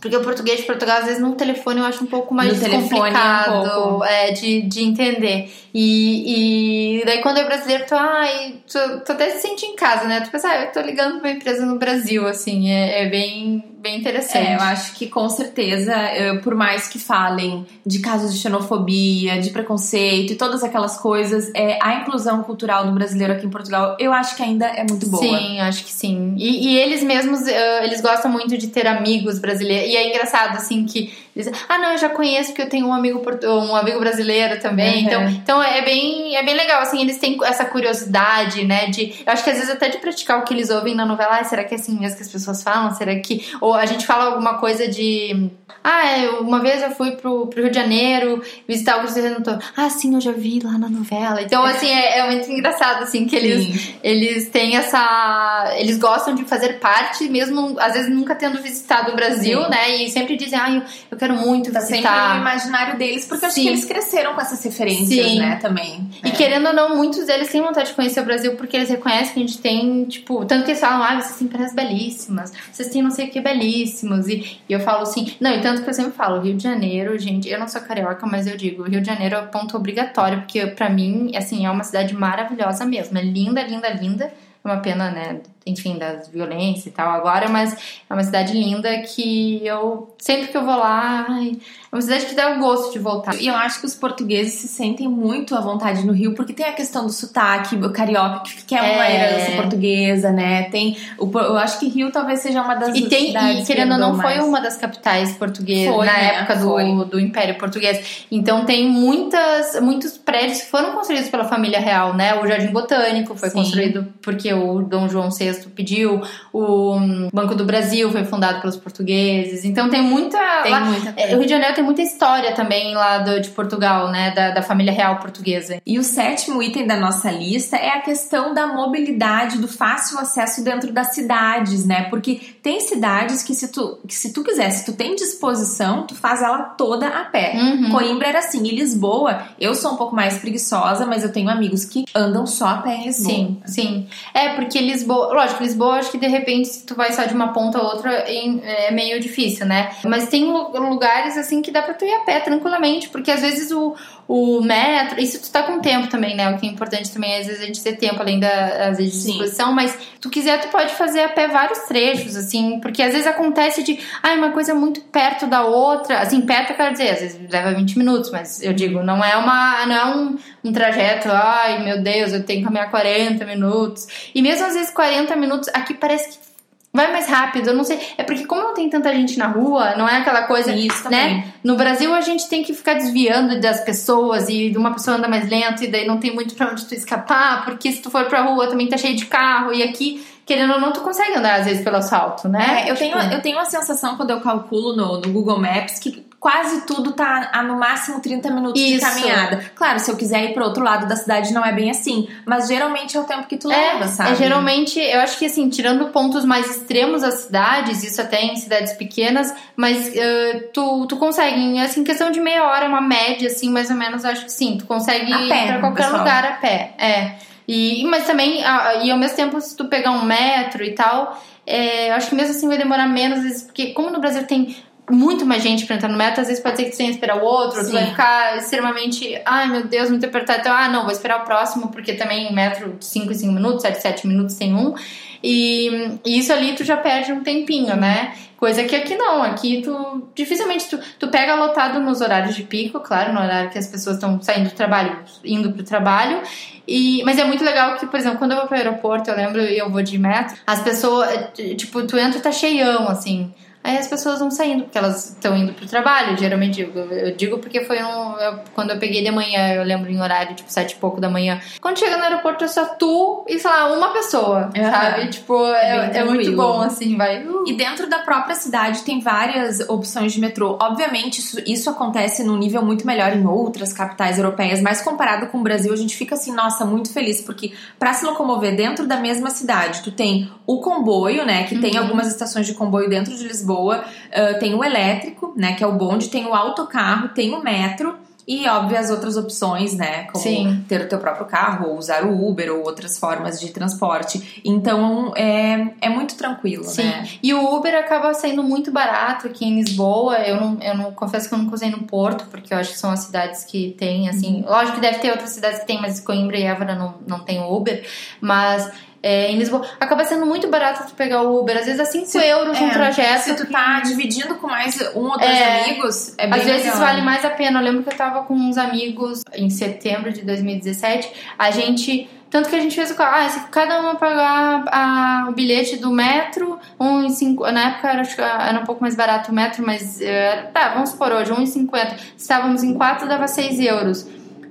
Porque o português de Portugal, às vezes, no telefone eu acho um pouco mais é um complicado pouco. é, de, de entender. E, e daí, quando é brasileiro, tu, ai, tu, tu até se sente em casa, né? Tu pensa, ah, eu tô ligando pra uma empresa no Brasil, assim, é, é bem, bem interessante. É, eu acho que com certeza, eh, por mais que falem de casos de xenofobia, de preconceito e todas aquelas coisas, é, a inclusão cultural do brasileiro aqui em Portugal, eu acho que ainda é muito boa. Sim, acho que sim. E, e eles mesmos, eh, eles gostam muito de ter amigos brasileiros. E é engraçado, assim, que eles, ah, não, eu já conheço porque eu tenho um amigo, um amigo brasileiro também. Uhum. Então, então é bem, é bem legal, assim, eles têm essa curiosidade, né, de, eu acho que às vezes até de praticar o que eles ouvem na novela, ah, será que é assim mesmo que as pessoas falam? Será que, ou a gente fala alguma coisa de, ah, eu- uma vez eu fui pro, pro Rio de Janeiro visitar o Cristo Redentor. Ah, sim, eu já vi lá na novela. Então, assim, é, é muito engraçado, assim, que eles, Sim. eles têm essa. Eles gostam de fazer parte, mesmo às vezes nunca tendo visitado o Brasil, Sim. né? E sempre dizem, ah, eu, eu quero muito Tá sempre visitar. no imaginário deles, porque eu acho Sim. que eles cresceram com essas referências, Sim. né, também. E querendo ou não, muitos deles têm vontade de conhecer o Brasil porque eles reconhecem que a gente tem, tipo, tanto que eles falam, ah, vocês têm praias belíssimas, vocês têm não sei o que belíssimos. E, e eu falo assim, não, e tanto que eu sempre falo, Rio de Janeiro, gente, eu não sou carioca, mas eu digo, Rio de Janeiro é ponto obrigatório, porque pra mim, assim, é uma cidade maravilhosa mesmo. É linda, linda, linda. É uma pena, né? Enfim, das violências e tal agora, mas é uma cidade linda que eu, sempre que eu vou lá, ai, uma cidade que dá o gosto de voltar. E eu acho que os portugueses se sentem muito à vontade no Rio, porque tem a questão do sotaque, o carioca, que é uma É. herança portuguesa, né? Tem. O, eu acho que Rio talvez seja uma das E, tem, cidades e querendo ou não, herdou foi mais. uma das capitais portuguesas Foi, na né? época Foi. do, do Império Português. Então tem muitas, muitos prédios que foram construídos pela família real, né? O Jardim Botânico foi Sim. construído porque o Dom João VI pediu, o hum, Banco do Brasil foi fundado pelos portugueses. Então tem muita. Tem lá- muita é, coisa. o Rio de Janeiro tem muita história também lá do- de Portugal, né? Da, da família real portuguesa. E o sétimo item da nossa lista é a questão da mobilidade, do fácil acesso dentro das cidades, né? Porque tem cidades que se tu, que se tu quiser, se tu tem disposição, tu faz ela toda a pé. Uhum. Coimbra era assim, e Lisboa, eu sou um pouco mais preguiçosa, mas eu tenho amigos que andam só a pé em Lisboa. Sim, sim. É, porque Lisboa. lógico, Lisboa, acho que de repente, se tu vai só de uma ponta a outra, é meio difícil, né? Mas tem lugares assim que dá pra tu ir a pé tranquilamente, porque às vezes o, o metro, isso tu tá com tempo também, né? O que é importante também é às vezes a gente ter tempo além da às vezes, disposição, mas tu quiser, tu pode fazer a pé vários trechos, assim, porque às vezes acontece de, ai, ah, uma coisa muito perto da outra, assim, perto quer dizer, às vezes leva 20 minutos, mas eu digo, não é uma, não é um, um trajeto, ai meu Deus, eu tenho que caminhar 40 minutos. E mesmo às vezes 40 minutos, aqui parece que vai mais rápido, eu não sei. É porque como não tem tanta gente na rua, não é aquela coisa, Isso né? No Brasil a gente tem que ficar desviando das pessoas e uma pessoa anda mais lento e daí não tem muito para onde tu escapar, porque se tu for pra rua também tá cheio de carro e aqui querendo ou não, tu consegue andar às vezes pelo asfalto, né? É, eu, tipo... tenho, eu tenho a sensação quando eu calculo no, no Google Maps que quase tudo tá a no máximo 30 minutos Isso. de caminhada. Claro, se eu quiser ir pro outro lado da cidade não é bem assim, mas geralmente é o tempo que tu é, leva, sabe? É, geralmente, eu acho que assim, tirando pontos mais extremos das cidades, isso até em cidades pequenas, mas uh, tu, tu consegue, assim, questão de meia hora, uma média, assim, mais ou menos, acho que sim, tu consegue a ir pé, pra qualquer pessoal. lugar a pé. É. E, mas também, e ao mesmo tempo, se tu pegar um metro e tal, é, eu acho que mesmo assim vai demorar menos, vezes, porque como no Brasil tem muito mais gente pra entrar no metro, às vezes pode ser que você tenha que esperar o outro, Sim. tu vai ficar extremamente, ai meu Deus, muito apertado, então, ah, não, vou esperar o próximo, porque também metro 5 e 5 minutos, 7 7 minutos tem um. E, e, isso ali tu já perde um tempinho, né? Coisa que aqui não, aqui tu dificilmente tu, tu pega lotado nos horários de pico, claro, no horário que as pessoas estão saindo do trabalho, indo pro trabalho. E, mas é muito legal que, por exemplo, quando eu vou pro aeroporto, eu lembro, eu vou de metro, as pessoas, tipo, tu entra e tá cheião, assim. Aí as pessoas vão saindo, porque elas estão indo pro trabalho, geralmente. Eu, eu digo porque foi um. Eu, quando eu peguei de manhã, eu lembro em horário, tipo, sete e pouco da manhã. Quando chega no aeroporto é só tu e, sei lá, uma pessoa, uhum. sabe? Tipo, é, é, é muito bom, assim, vai. Uh. E dentro da própria cidade tem várias opções de metrô. Obviamente, isso, isso acontece num nível muito melhor em outras capitais europeias, mas comparado com o Brasil, a gente fica assim, nossa, muito feliz, porque para se locomover dentro da mesma cidade, tu tem o comboio, né? Que uhum. tem algumas estações de comboio dentro de Lisboa Lisboa, uh, tem o elétrico, né, que é o bonde, tem o autocarro, tem o metro e, óbvio, as outras opções, né? Como Sim. ter o teu próprio carro, ou usar o Uber ou outras formas de transporte. Então, é, é muito tranquilo, Sim. né? E o Uber acaba saindo muito barato aqui em Lisboa. Eu não, eu não confesso que eu nunca usei no Porto, porque eu acho que são as cidades que tem, assim. Uhum. Lógico que deve ter outras cidades que tem, mas Coimbra e Évora não, não tem Uber. Mas é, em Lisboa. Acaba sendo muito barato tu pegar o Uber. Às vezes é 5 se, euros é, um trajeto. Se tu tá dividindo com mais um ou dois é, amigos, é bem Às vezes vale mais a pena. Eu lembro que eu tava com uns amigos em setembro de 2017. A gente. Tanto que a gente fez o ah, se cada uma pagar a, o bilhete do metro, um em cinco, na época era, era um pouco mais barato o metro, mas era, tá, vamos supor hoje, um em 50. Estávamos em quatro, dava 6 euros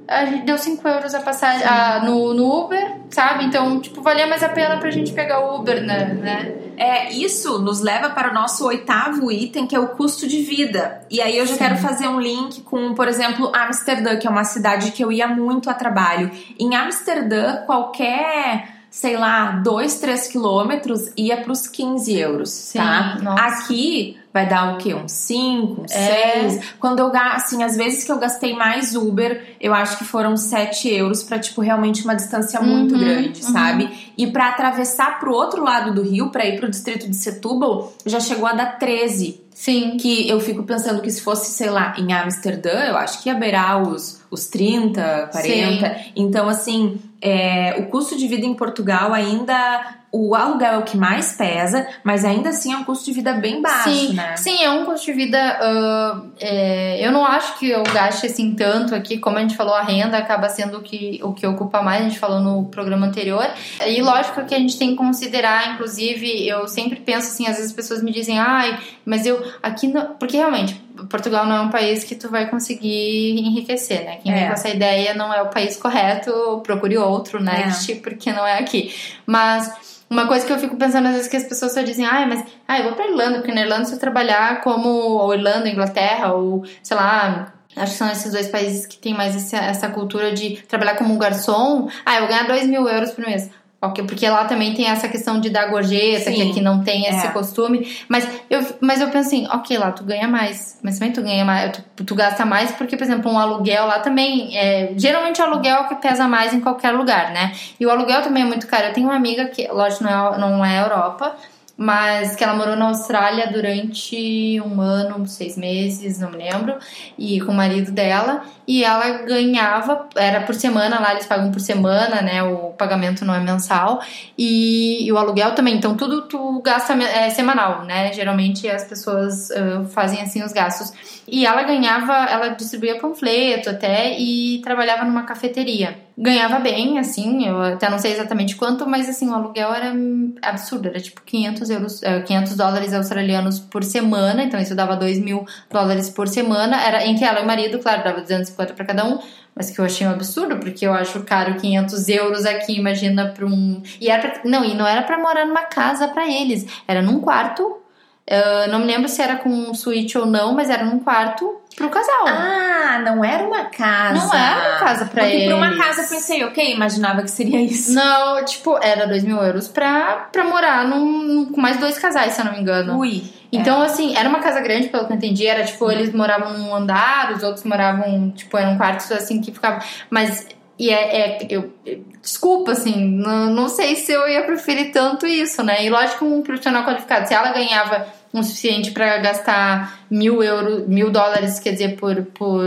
a gente deu 5 euros a passagem a, no, no Uber, sabe? Então, tipo, valia mais a pena pra gente pegar o Uber, né? né? É, isso nos leva para o nosso oitavo item, que é o custo de vida. E aí eu já Sim. quero fazer um link com, por exemplo, Amsterdã, que é uma cidade que eu ia muito a trabalho. Em Amsterdã, qualquer sei lá, 2, 3 quilômetros ia para os 15 euros, Sim, tá? Nossa. Aqui vai dar o quê? Uns 5, uns 6. É. Quando eu assim, às vezes que eu gastei mais Uber, eu acho que foram 7 euros pra, tipo, realmente uma distância muito uhum, grande, uhum. sabe? E para atravessar pro outro lado do rio, para ir pro distrito de Setúbal, já chegou a dar 13. Sim. Que eu fico pensando que se fosse, sei lá, em Amsterdã, eu acho que ia beirar os, os 30, 40. Sim. Então, assim, é, o custo de vida em Portugal ainda o aluguel é o que mais pesa, mas ainda assim é um custo de vida bem baixo, sim, né? Sim, é um custo de vida. Uh, é, eu não acho que eu gaste assim tanto aqui, como a gente falou, a renda acaba sendo o que, o que ocupa mais, a gente falou no programa anterior. E lógico que a gente tem que considerar, inclusive, eu sempre penso assim, às vezes as pessoas me dizem, ai, mas eu aqui não. Porque realmente, Portugal não é um país que tu vai conseguir enriquecer, né? Quem é. vem com essa ideia não é o país correto, procure outro, né? É. Porque não é aqui. Mas uma coisa que eu fico pensando às vezes que as pessoas só dizem, ah, mas ah, eu vou pra Irlanda, porque na Irlanda se eu trabalhar como ou Irlanda, Inglaterra, ou sei lá, Acho que são esses dois países que tem mais essa, cultura de trabalhar como garçom. Ah, eu vou ganhar 2 mil euros por mês. Ok, porque lá também tem essa questão de dar gorjeta, Sim. que aqui não tem esse É. costume. Mas eu, mas eu penso assim, ok, lá tu ganha mais. Mas também tu ganha mais, tu, tu gasta mais, porque, por exemplo, um aluguel lá também. É, geralmente o aluguel é o que pesa mais em qualquer lugar, né? E o aluguel também é muito caro. Eu tenho uma amiga que, lógico, não é, não é Europa, mas que ela morou na Austrália durante um ano, seis meses, não me lembro, e com o marido dela, e ela ganhava, era por semana lá, eles pagam por semana, né? O pagamento não é mensal, e, e o aluguel também, então tudo tu gasta é, semanal, né? Geralmente as pessoas ah, fazem assim os gastos. E ela ganhava, ela distribuía panfleto até e trabalhava numa cafeteria. Ganhava bem, assim, eu até não sei exatamente quanto, mas assim, o aluguel era absurdo, era tipo 500 euros, eh, 500 dólares australianos por semana, então isso dava 2 mil dólares por semana, era entre ela e o marido, claro, dava 250 para cada um, mas que eu achei um absurdo, porque eu acho caro 500 euros aqui, imagina para um... E era pra... Não, e não era para morar numa casa para eles, era num quarto, eh, não me lembro se era com um suíte ou não, mas era num quarto pro casal. Ah, não era uma casa. Não era uma casa pra Porque pra uma eles. casa eu pensei, ok, imaginava que seria isso. Não, tipo, era 2 mil euros pra, pra morar num, com mais dois casais, se eu não me engano. Ui. Então, assim, era uma casa grande, pelo que eu entendi. Era, tipo, eles moravam num andar, os outros moravam, tipo, eram quartos, assim, que ficavam... Mas, e é... é- eu, desculpa, assim, não, não sei se eu ia preferir tanto isso, né? E lógico, um profissional qualificado, se ela ganhava o suficiente pra gastar mil euros, mil dólares, quer dizer, por, por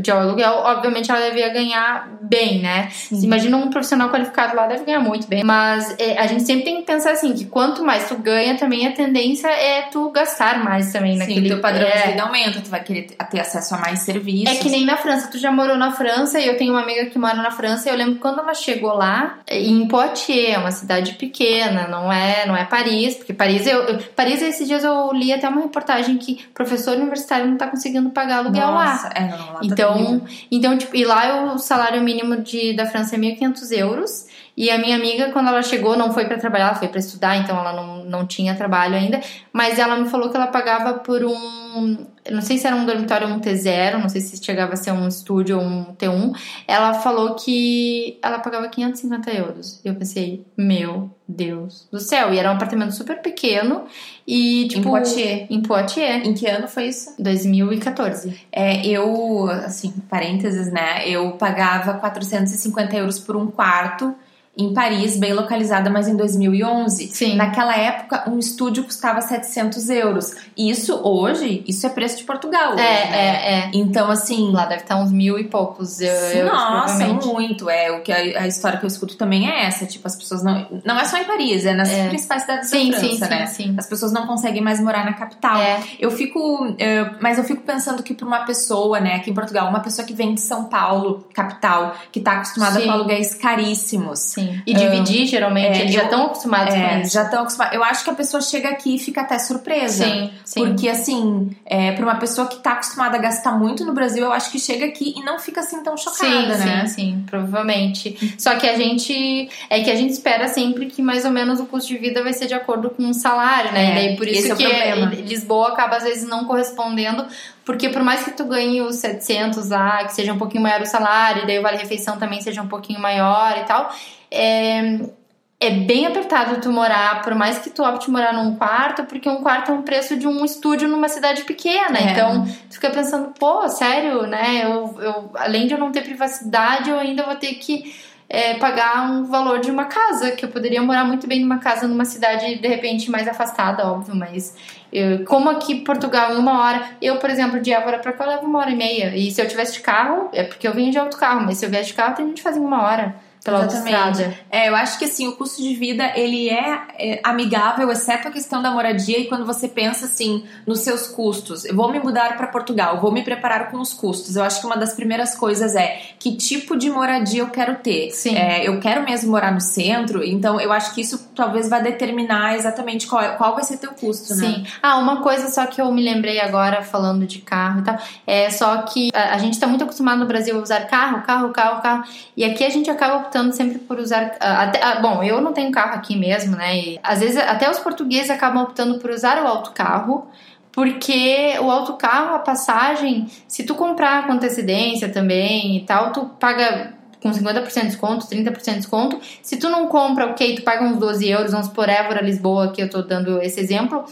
de aluguel, obviamente ela devia ganhar bem, né? Imagina um profissional qualificado lá deve ganhar muito bem. Mas é, a gente sempre tem que pensar assim, que quanto mais tu ganha, também a tendência é tu gastar mais também Sim, naquele... teu padrão é, de vida aumenta, tu vai querer ter- acesso a mais serviços. é que nem na França, tu já morou na França e eu tenho uma amiga que mora na França e eu lembro quando ela chegou lá, em Poitiers, é uma cidade pequena, não é, não é Paris, porque Paris eu- Paris esses dias eu li até uma reportagem que professor universitário não tá conseguindo pagar aluguel Nossa, lá. é, não, lá tá Então, terrível. então tipo, e lá o salário mínimo de, da França é 1.500 euros. E a minha amiga, quando ela chegou, não foi pra trabalhar, ela foi pra estudar, então ela não, não tinha trabalho ainda. Mas ela me falou que ela pagava por um. Não sei se era um dormitório ou um T0, não sei se chegava a ser um estúdio ou um T1. Ela falou que ela pagava 550 euros. E eu pensei, meu Deus do céu. E era um apartamento super pequeno. E, tipo. Em Poitiers. Em Poitiers. Em que ano foi isso? 2014. É, eu, assim, parênteses, né? Eu pagava 450 euros por um quarto em Paris, bem localizada, mas em 2011. Sim. Naquela época, um estúdio custava 700 euros. E isso hoje, isso é preço de Portugal. É, né? é, é. Então, assim. Lá deve estar uns mil e poucos euros, Nossa, muito. É, o que a, a história que eu escuto também é essa. Tipo, as pessoas não. Não é só em Paris, é nas É. principais cidades Sim, da sim, França, sim, né? sim. As pessoas não conseguem mais morar na capital. É. Eu fico. eh, mas eu fico pensando que para uma pessoa, né, aqui em Portugal, uma pessoa que vem de São Paulo, capital, que tá acostumada Sim. com aluguéis caríssimos. Sim. E dividir, geralmente, é, eles já eu- estão acostumados com É, isso. já estão acostumados. Eu acho que a pessoa chega aqui e fica até surpresa. Sim, sim. Porque, assim, é, para uma pessoa que tá acostumada a gastar muito no Brasil, eu acho que chega aqui e não fica assim tão chocada, sim, né? sim, sim, provavelmente. Só que a gente. É que a gente espera sempre que mais ou menos o custo de vida vai ser de acordo com o salário, né? É, e daí por isso é que. Lisboa acaba às vezes não correspondendo. Porque por mais que tu ganhe os 700 lá, que seja um pouquinho maior o salário, e daí o vale-refeição também seja um pouquinho maior e tal, é, é bem apertado tu morar, por mais que tu opte morar num quarto, porque um quarto é um preço de um estúdio numa cidade pequena. É. Então, tu fica pensando, pô, sério, né? Eu, eu, além de eu não ter privacidade, eu ainda vou ter que é, pagar um valor de uma casa, que eu poderia morar muito bem numa casa numa cidade, de repente, mais afastada, óbvio, mas eu- como aqui em Portugal, em uma hora, eu, por exemplo, de Évora pra cá, eu levo uma hora e meia. E se eu tivesse de carro, é porque eu venho de outro carro, mas se eu viesse de carro, tem gente que faz em uma hora pela Exatamente. autostrada. É, eu acho que assim, o custo de vida ele é, é, amigável, exceto a questão da moradia e quando você pensa assim nos seus custos. Eu vou me mudar para Portugal, vou me preparar com os custos. Eu acho que uma das primeiras coisas é que tipo de moradia eu quero ter. Sim. É, eu quero mesmo morar no centro, então eu acho que isso talvez vá determinar exatamente qual, é- qual vai ser teu custo, né? Sim. Ah, uma coisa só que eu me lembrei agora falando de carro e tal, é só que a, a gente tá muito acostumado no Brasil a usar carro, carro, carro, carro, e aqui a gente acaba optando sempre por usar. ah, até- ah, bom, eu não tenho carro aqui mesmo, né? E às vezes até os portugueses acabam optando por usar o autocarro. Porque o autocarro, a passagem, se tu comprar com antecedência também e tal, tu paga com 50% de desconto, 30% de desconto. Se tu não compra, ok, tu paga uns 12 euros, vamos por Évora, Lisboa, que eu tô dando esse exemplo.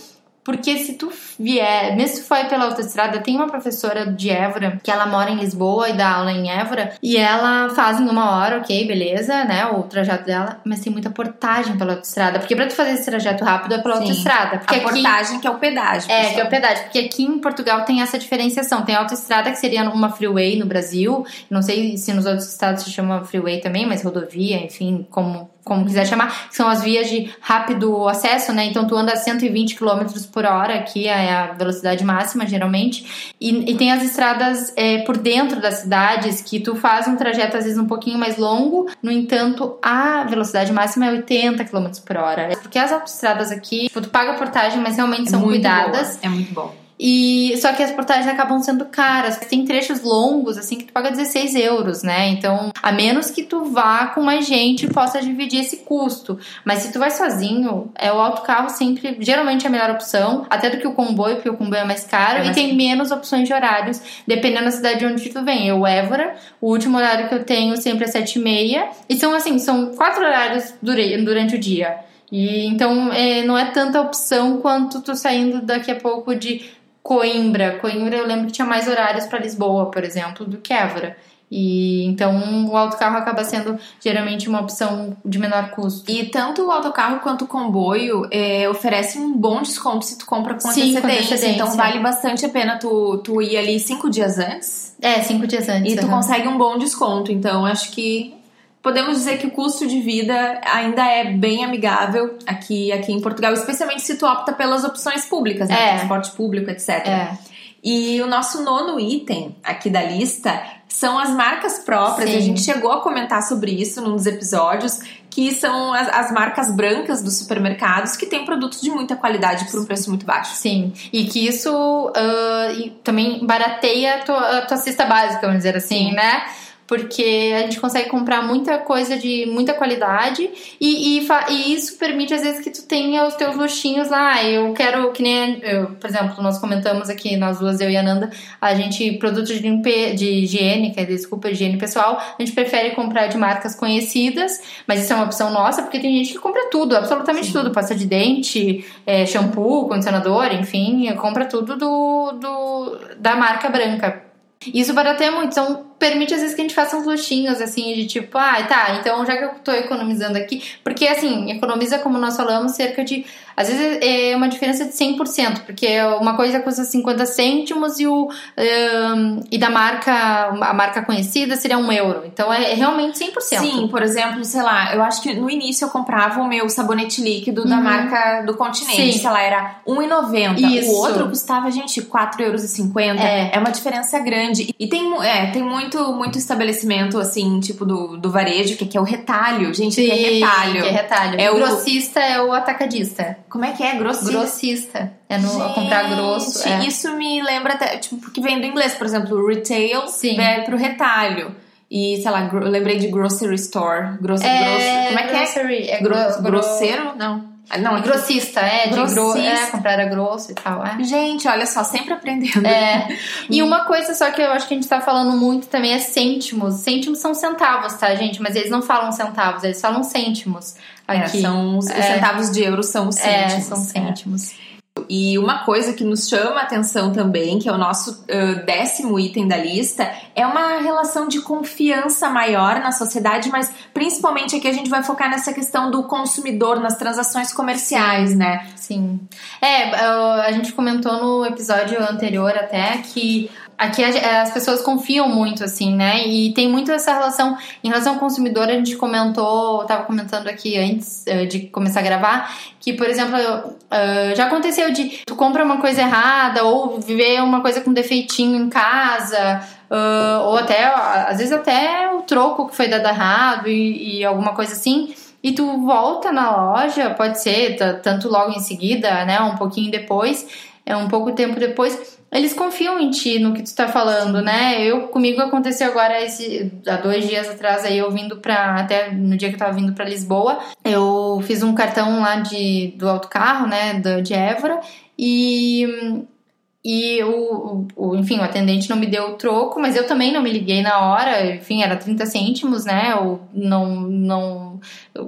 Porque se tu vier, mesmo se for pela autoestrada, tem uma professora de Évora que ela mora em Lisboa e dá aula em Évora e ela faz em uma hora, ok, beleza, né? O trajeto dela, mas tem muita portagem pela autoestrada. Porque pra tu fazer esse trajeto rápido é pela Sim. autoestrada. Porque a aqui, portagem que é o pedágio. é, pessoal. que é o pedágio. Porque aqui em Portugal tem essa diferenciação. Tem a autoestrada, que seria uma freeway no Brasil. Não sei se nos outros estados se chama freeway também, mas rodovia, enfim, como, como quiser chamar. Que são as vias de rápido acesso, né? Então tu anda a 120 km por hora, aqui é a velocidade máxima, geralmente. E, e tem as estradas é, por dentro das cidades, que tu faz um trajeto às vezes um pouquinho mais longo. No entanto, a velocidade máxima é 80 km por hora. Porque as autoestradas aqui, tipo, tu paga a portagem, mas realmente É são cuidadas. boa, É muito bom. E só que as portagens acabam sendo caras. Tem trechos longos, assim, que tu paga 16 euros, né? Então, a menos que tu vá com mais gente e possa dividir esse custo. Mas se tu vai sozinho, é o autocarro sempre, geralmente é a melhor opção, até do que o comboio, porque o comboio é mais caro É e mais tem menos opções de horários, dependendo da cidade de onde tu vem. Eu, Évora, o último horário que eu tenho sempre é 7 e meia. E são assim, são quatro horários durante o dia. E então é, não é tanta opção quanto tu saindo daqui a pouco de Coimbra. Coimbra eu lembro que tinha mais horários para Lisboa, por exemplo, do que Évora. E então o autocarro acaba sendo geralmente uma opção de menor custo. E tanto o autocarro quanto o comboio é, oferecem um bom desconto se tu compra com Sim, com antecedência. antecedência. Então vale bastante a pena tu, tu ir ali cinco dias antes É, cinco dias antes. e tu consegue um bom desconto. Então acho que podemos dizer que o custo de vida ainda é bem amigável aqui, aqui em Portugal, especialmente se tu opta pelas opções públicas, né? É. Transporte público, etc. É. E o nosso nono item aqui da lista são as marcas próprias. Sim. A gente chegou a comentar sobre isso num dos episódios, que são as, as marcas brancas dos supermercados que têm produtos de muita qualidade por um preço muito baixo. Sim, e que isso e também barateia a tua, a tua cesta básica, vamos dizer assim, Sim. né? Porque a gente consegue comprar muita coisa de muita qualidade e, e, e isso permite às vezes que tu tenha os teus luxinhos lá. Eu quero, que nem, eu, por exemplo, nós comentamos aqui, nós duas, eu e a Nanda, a gente, produtos de, limpe, de higiene, é, desculpa, higiene pessoal, a gente prefere comprar de marcas conhecidas, mas isso é uma opção nossa, porque tem gente que compra tudo, absolutamente tudo, pasta de dente, é, shampoo, condicionador, enfim, compra tudo do, do da marca branca. Isso barateia muito, então permite às vezes que a gente faça uns luxinhos, assim, de tipo, ah, tá, então já que eu tô economizando aqui, porque assim, economiza, como nós falamos, cerca de, às vezes é uma diferença de 100%, porque uma coisa custa 50 cêntimos e o, ahn, e da marca, a marca conhecida seria um euro, então é realmente 100%. Sim, por exemplo, sei lá, eu acho que no início eu comprava o meu sabonete líquido da Uhum. marca do continente, Sim. sei lá, era R$1,90. Isso. O outro custava, gente, R$4,50. É. É uma diferença grande. E tem, é, tem muito, muito estabelecimento, assim, tipo do, do varejo, que, é o retalho. Gente, que é retalho. Que é retalho. É o grossista é o atacadista. Como é que é? Grossista. Grossista. É no comprar grosso. Gente, É. Isso me lembra até, tipo, porque vem do inglês, por exemplo, retail Sim. vai pro retalho. E, sei lá, eu lembrei de grocery store. Grosso, É, como é que é? grocery, é gro- grosseiro? Não. Ah, Não, é Grossista, é, de gro Grossista. é, comprar a grosso e tal, é. Gente, olha só, sempre aprendendo. É. E uma coisa só que eu acho que a gente tá falando muito também é cêntimos. Cêntimos são centavos, tá, gente? Mas eles não falam centavos, eles falam cêntimos É, aqui. são os, os É. centavos de euro são os É, cêntimos. são cêntimos. E uma coisa que nos chama a atenção também, que é o nosso ah, décimo item da lista, é uma relação de confiança maior na sociedade, mas principalmente aqui a gente vai focar nessa questão do consumidor nas transações comerciais, né? Sim. É, uh, a gente comentou no episódio anterior até que aqui a- as pessoas confiam muito, assim, né? E tem muito essa relação. Em relação ao consumidor, a gente comentou, eu tava comentando aqui antes uh, de começar a gravar, que, por exemplo, uh, já aconteceu de tu compra uma coisa errada ou vê uma coisa com defeitinho em casa. uh, ou até, às vezes até o troco que foi dado errado e, e alguma coisa assim e tu volta na loja, pode ser tanto logo em seguida, né, um pouquinho depois, é um pouco tempo depois, eles confiam em ti no que tu tá falando, né? Eu comigo aconteceu agora esse há dois dias atrás aí eu vindo para até no dia que eu tava vindo para Lisboa, eu fiz um cartão lá de do autocarro, né, do, de Évora e e o, o, enfim, o atendente não me deu o troco, mas eu também não me liguei na hora, enfim, era 30 cêntimos, né? Eu não, não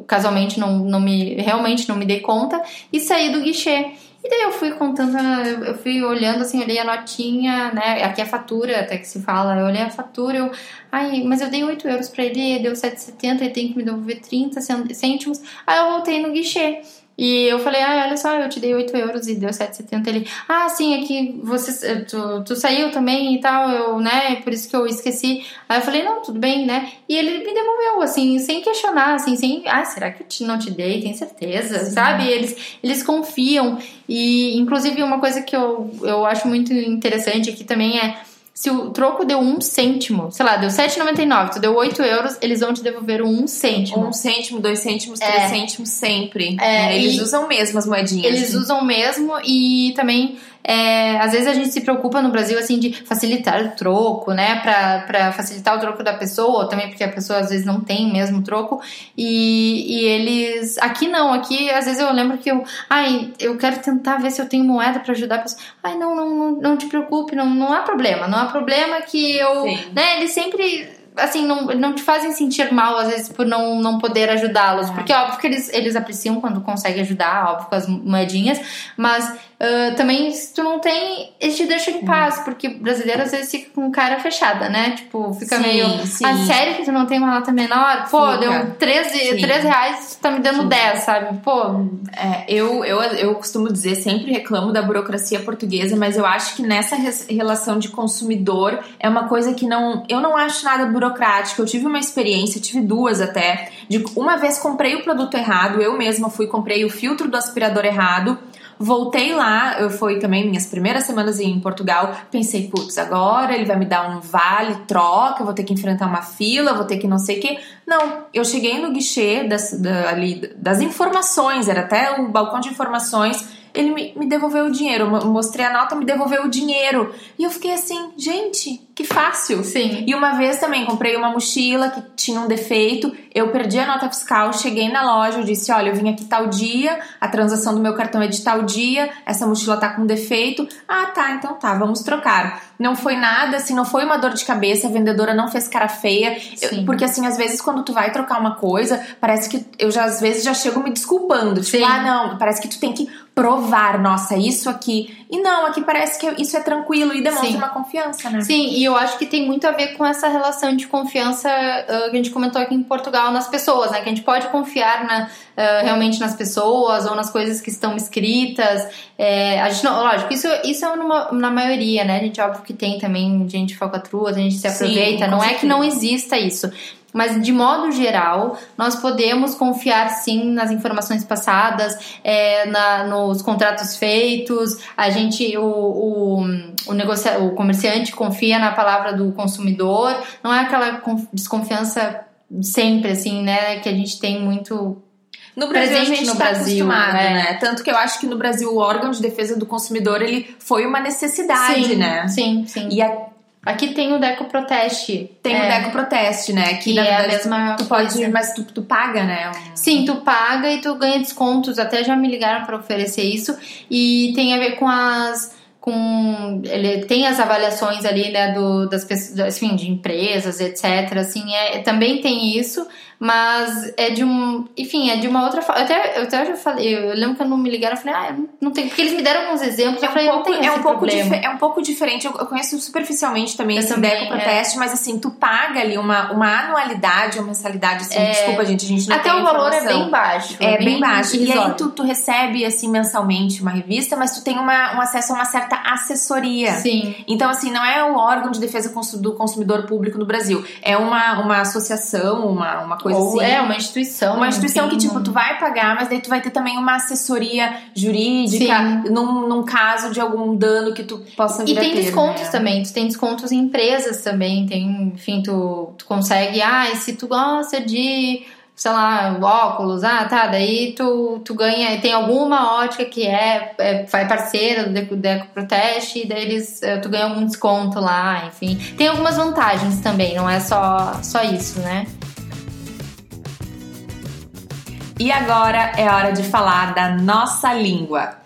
casualmente não, não me, realmente não me dei conta e saí do guichê. E daí eu fui contando, eu fui olhando assim, olhei a notinha, né? Aqui é a fatura, até que se fala. Eu olhei a fatura, eu. Ai, mas eu dei 8 euros pra ele, deu 7,70, ele tem que me devolver 30 cêntimos. Aí eu voltei no guichê. E eu falei, ah, olha só, eu te dei 8 euros e deu 7,70. Ele, ah, sim, é que você, eh, tu, tu saiu também e tal, eu, né, por isso que eu esqueci. Aí eu falei, não, tudo bem, né? E ele me devolveu, assim, sem questionar, assim, sem, ah, será que eu te, não te dei? Tem certeza, sim. sabe? Eles, eles confiam. E, inclusive, uma coisa que eu, eu acho muito interessante aqui também é se o troco deu um cêntimo, sei lá, deu 7,99, tu deu 8 euros, eles vão te devolver um cêntimo. Um cêntimo, dois cêntimos, três é. cêntimos sempre. É, eles usam mesmo as moedinhas. Eles assim. usam mesmo e também é, às vezes a gente se preocupa no Brasil assim de facilitar o troco, né? Pra, pra facilitar o troco da pessoa, ou também porque a pessoa às vezes não tem mesmo troco. E, e eles. Aqui não, aqui às vezes eu lembro que eu. Ai, eu quero tentar ver se eu tenho moeda para ajudar a pessoa. Ai, não, não, não, não te preocupe, não, não há problema. Não há problema que eu. Sim. Né, eles sempre assim, não, não te fazem sentir mal, às vezes, por não, não poder ajudá-los. Porque é óbvio que eles, eles apreciam quando conseguem ajudar, óbvio, com as moedinhas, mas uh, também, se tu não tem, eles te deixam em paz, porque brasileiro às vezes fica com cara fechada, né? Tipo, fica sim, meio. Sim. Ah, sério que tu não tem uma nota menor? Pô, fica. deu 13, 13 reais, tu tá me dando sim. 10, sabe? Pô. É, eu, eu, eu costumo dizer, sempre reclamo da burocracia portuguesa, mas eu acho que nessa relação de consumidor é uma coisa que não. Eu não acho nada burocrático. Eu tive uma experiência, tive duas até, de uma vez comprei o produto errado, eu mesma fui comprei o filtro do aspirador errado. Voltei lá, eu fui também minhas primeiras semanas em Portugal. Pensei, putz, agora ele vai me dar um vale, troca, vou ter que enfrentar uma fila, vou ter que não sei o quê. Não, eu cheguei no guichê das, da, ali, das informações, era até o balcão de informações ele me, me devolveu o dinheiro. Eu mostrei a nota, me devolveu o dinheiro. E eu fiquei assim, gente, que fácil. Sim. E uma vez também comprei uma mochila que tinha um defeito. Eu perdi a nota fiscal, cheguei na loja, eu disse: Olha, eu vim aqui tal dia, a transação do meu cartão é de tal dia, essa mochila tá com defeito. Ah, tá, então tá, vamos trocar. Não foi nada, assim, não foi uma dor de cabeça, a vendedora não fez cara feia. Eu, porque, assim, às vezes quando tu vai trocar uma coisa, parece que eu já às vezes já chego me desculpando. Tipo, Sim. ah, não, parece que tu tem que provar, nossa, isso aqui. E não, aqui parece que isso é tranquilo e demonstra Sim. uma confiança, né? Sim, e eu acho que tem muito a ver com essa relação de confiança uh, que a gente comentou aqui em Portugal nas pessoas, né? Que a gente pode confiar na, uh, realmente nas pessoas ou nas coisas que estão escritas. É, a gente não, lógico, isso, isso é numa, na maioria, né? A gente óbvio que tem também gente falcatrua, a gente se aproveita. Sim, não é que não exista isso mas de modo geral, nós podemos confiar sim nas informações passadas, é, na, nos contratos feitos, a gente, o, o, o, negocia, o comerciante confia na palavra do consumidor, não é aquela desconfiança sempre assim, né, que a gente tem muito no Brasil a gente está acostumado, é. né? Tanto que eu acho que no Brasil o órgão de defesa do consumidor ele foi uma necessidade, sim, né? Sim, sim. E a, Aqui tem o Deco Proteste. Tem é. o Deco Proteste, né? Que, que na é verdade, a mesma tu pode, coisa. mas tu, tu paga, né? Um... Sim, tu paga e tu ganha descontos. Até já me ligaram para oferecer isso. E tem a ver com as com ele tem as avaliações ali né do das pessoas enfim de empresas etc assim é também tem isso mas é de um. Enfim, é de uma outra forma. Até, eu até já falei, eu lembro que eu não me ligaram, eu falei, ah, não tem. Porque eles me deram alguns exemplos, é eu falei, um pouco, não tem é um pouco é um pouco diferente. Eu, eu conheço superficialmente também eu esse também, Deco Proteste, é. mas assim, tu paga ali uma, uma anualidade ou mensalidade, assim, é, desculpa, gente, a gente não Até o valor é bem baixo. É, bem, bem baixo. E aí tu, tu recebe, assim, mensalmente uma revista, mas tu tem uma, um acesso a uma certa assessoria. Sim. Então, assim, não é o órgão de defesa do consumidor público no Brasil. É uma, uma associação, uma, uma coisa ou assim. É, uma instituição instituição. Uma instituição que, tipo, tu vai pagar, mas daí tu vai ter também uma assessoria jurídica num, num, caso de algum dano que tu possa vir E tem ter, descontos né? também. Tu tem descontos em empresas também. Tem, enfim, tu, tu consegue. Ah, e se tu gosta de sei lá, óculos, ah, tá, daí tu, tu ganha, tem alguma ótica que é, é, é parceira do Deco, Deco Proteste, e daí eles, eh, tu ganha algum desconto lá, enfim. Tem algumas vantagens também, não é só, só isso, né? E agora é hora de falar da nossa língua.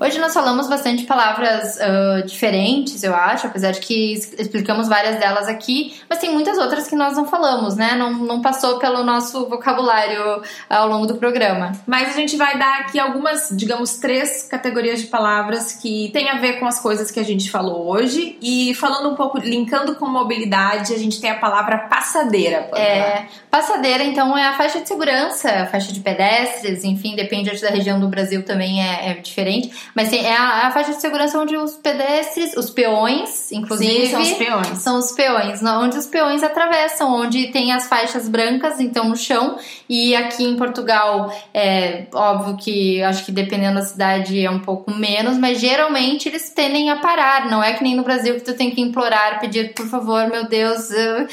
Hoje nós falamos bastante palavras uh, diferentes, eu acho, apesar de que explicamos várias delas aqui, mas tem muitas outras que nós não falamos, né? Não, não passou pelo nosso vocabulário ao longo do programa. Mas a gente vai dar aqui algumas, digamos, três categorias de palavras que tem a ver com as coisas que a gente falou hoje. E falando um pouco, linkando com mobilidade, a gente tem a palavra passadeira. É, passadeira, então, é a faixa de segurança, a faixa de pedestres, enfim, depende da região do Brasil também é, é diferente. Mas tem, é a, a, faixa de segurança onde os pedestres, os peões, inclusive. Sim, são os peões. São os peões, onde os peões atravessam, onde tem as faixas brancas, então, no chão. E aqui em Portugal, é óbvio que acho que dependendo da cidade é um pouco menos, mas geralmente eles tendem a parar. Não é que nem no Brasil que tu tem que implorar, pedir, por favor, meu Deus, uh,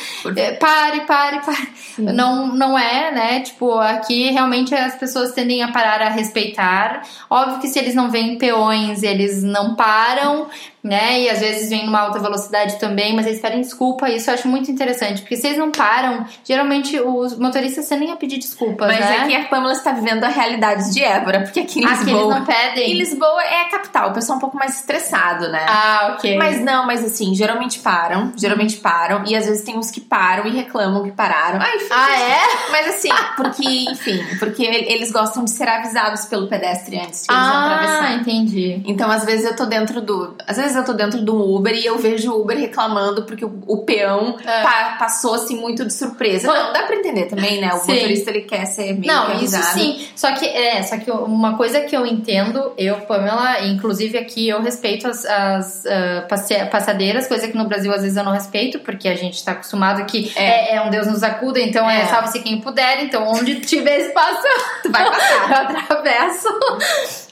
pare, pare, pare. Não, não é, né? Tipo, aqui realmente as pessoas tendem a parar a respeitar. Óbvio que se eles não veem peões, eles não param, né? E às vezes vem numa alta velocidade também, mas eles pedem desculpa. Isso eu acho muito interessante, porque se eles não param, geralmente os motoristas tendem a pedir desculpas, mas né? aqui a Pamela está vivendo a realidade de Évora, porque aqui em Lisboa... Aqui eles não pedem. Em Lisboa é a capital, o pessoal é um pouco mais estressado, né? Ah, ok. Mas não, mas assim, geralmente param, geralmente param, e às vezes tem uns que param e reclamam que pararam. Ai, ah, é? Mas assim, porque, enfim, porque eles gostam de ser avisados pelo pedestre antes de eles ah, atravessar. Ah, entendi. Então, às vezes eu tô dentro do... Às vezes eu tô dentro do Uber e eu vejo o Uber reclamando porque o, o peão É. pa- passou assim muito de surpresa. Não, dá pra entender também, né? O Sim. motorista ele quer ser meio Não, isso sim. Só que é, só que uma coisa que eu entendo, eu, Pamela, inclusive aqui eu respeito as, as ah, passe- passadeiras, coisa que no Brasil às vezes eu não respeito, porque a gente tá acostumado que é, é um Deus nos acuda, então é, É. salve-se quem puder, então onde tiver espaço, Tu vai passar. eu atravesso.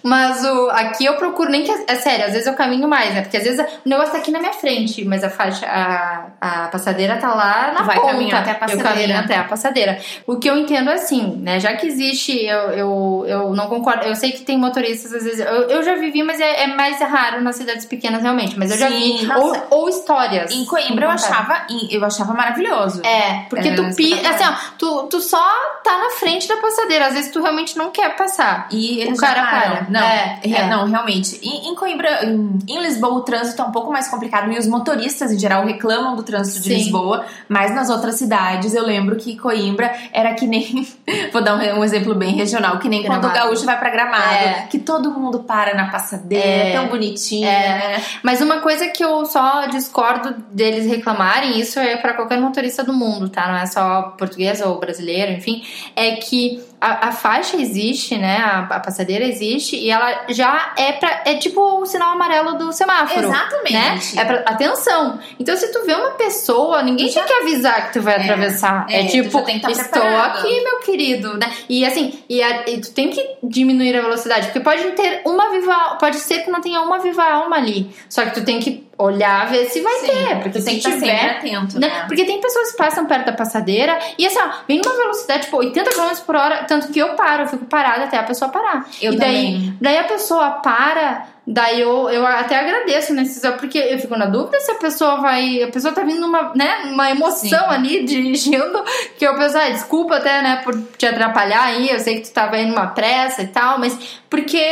Mas o, aqui eu procuro, nem que. É sério, às vezes eu caminho mais, né? Porque às vezes o negócio tá aqui na minha frente, mas a faixa, a, a passadeira tá lá na vai ponta. até a passadeira. Eu caminho até a passadeira. O que eu entendo é assim, né? Já que existe, eu, eu, eu não concordo. Eu sei que tem motoristas, às vezes. Eu, eu já vivi, mas é, é mais raro nas cidades pequenas, realmente. Mas eu já Sim, vi. nossa. Ou, ou histórias. Em Coimbra eu achava, eu achava maravilhoso. É, porque É, tu pi, assim, ó, tu, tu só tá na frente da passadeira. Às vezes tu realmente não quer passar. E o cara já para. Não, É, re- é. não, realmente. Em, em Coimbra, em, em Lisboa, o trânsito é um pouco mais complicado e os motoristas, em geral, reclamam do trânsito de Sim. Lisboa, mas nas outras cidades, eu lembro que Coimbra era que nem. Vou dar um, um exemplo bem regional, que nem quando o Gramado. gaúcho vai pra Gramado, É. que todo mundo para na passadeira, É. tão bonitinho, É. né? Mas uma coisa que eu só discordo deles reclamarem, isso é pra qualquer motorista do mundo, tá? Não é só português ou brasileiro, enfim, é que a, a faixa existe, né? A, a passadeira existe e ela já é pra. É tipo o sinal amarelo do semáforo. Exatamente. Né? É pra, atenção. Então, se tu vê uma pessoa, ninguém tem que avisar que tu vai É. atravessar. É, É, tipo, já tá estou preparado. aqui, meu querido, né? E assim, e, a- e tu tem que diminuir a velocidade, porque pode ter uma viva, pode ser que não tenha uma viva alma ali. Só que tu tem que olhar, ver se vai Sim, ter, porque se tem que estar tiver, atento, né? né? Porque tem pessoas que passam perto da passadeira e assim, ó, vem numa velocidade tipo 80 km por hora, tanto que eu paro, eu fico parada até a pessoa parar. Eu e daí, também. daí a pessoa para, daí eu, eu até agradeço nesse porque eu fico na dúvida se a pessoa vai, a pessoa tá vindo numa, né, uma emoção Sim. ali dirigindo, que eu penso, ah, desculpa até, né, por te atrapalhar aí, eu sei que tu tava indo numa pressa e tal, mas porque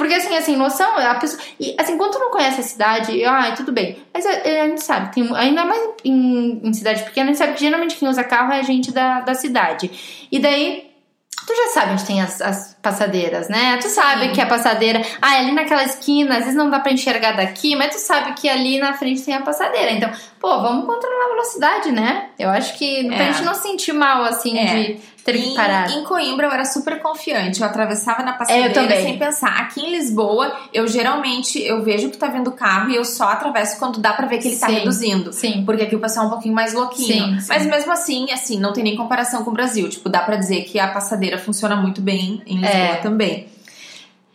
porque assim, assim, noção, a pessoa. E assim, quando tu não conhece a cidade, ai, tudo bem. Mas a, a gente sabe, tem, ainda mais em, em cidade pequena, a gente sabe que geralmente quem usa carro é a gente da, da cidade. E daí. Tu já sabe onde tem as, as passadeiras, né? Tu sabe que a passadeira. Ah, é ali naquela esquina, às vezes não dá pra enxergar daqui, mas tu sabe que ali na frente tem a passadeira. Então, pô, vamos controlar a velocidade, né? Eu acho que pra É. gente não sentir mal, assim, É. de ter que Em- parar. Em Coimbra eu era super confiante. Eu atravessava na passadeira É, sem pensar. Aqui em Lisboa, eu geralmente eu vejo que tá vindo o carro e eu só atravesso quando dá pra ver que ele tá Sim. reduzindo. Sim. Porque aqui o pessoal é um pouquinho mais louquinho. Sim. Mas mesmo assim, assim, não tem nem comparação com o Brasil. Tipo, dá pra dizer que a passadeira funciona muito bem em Lisboa É. também.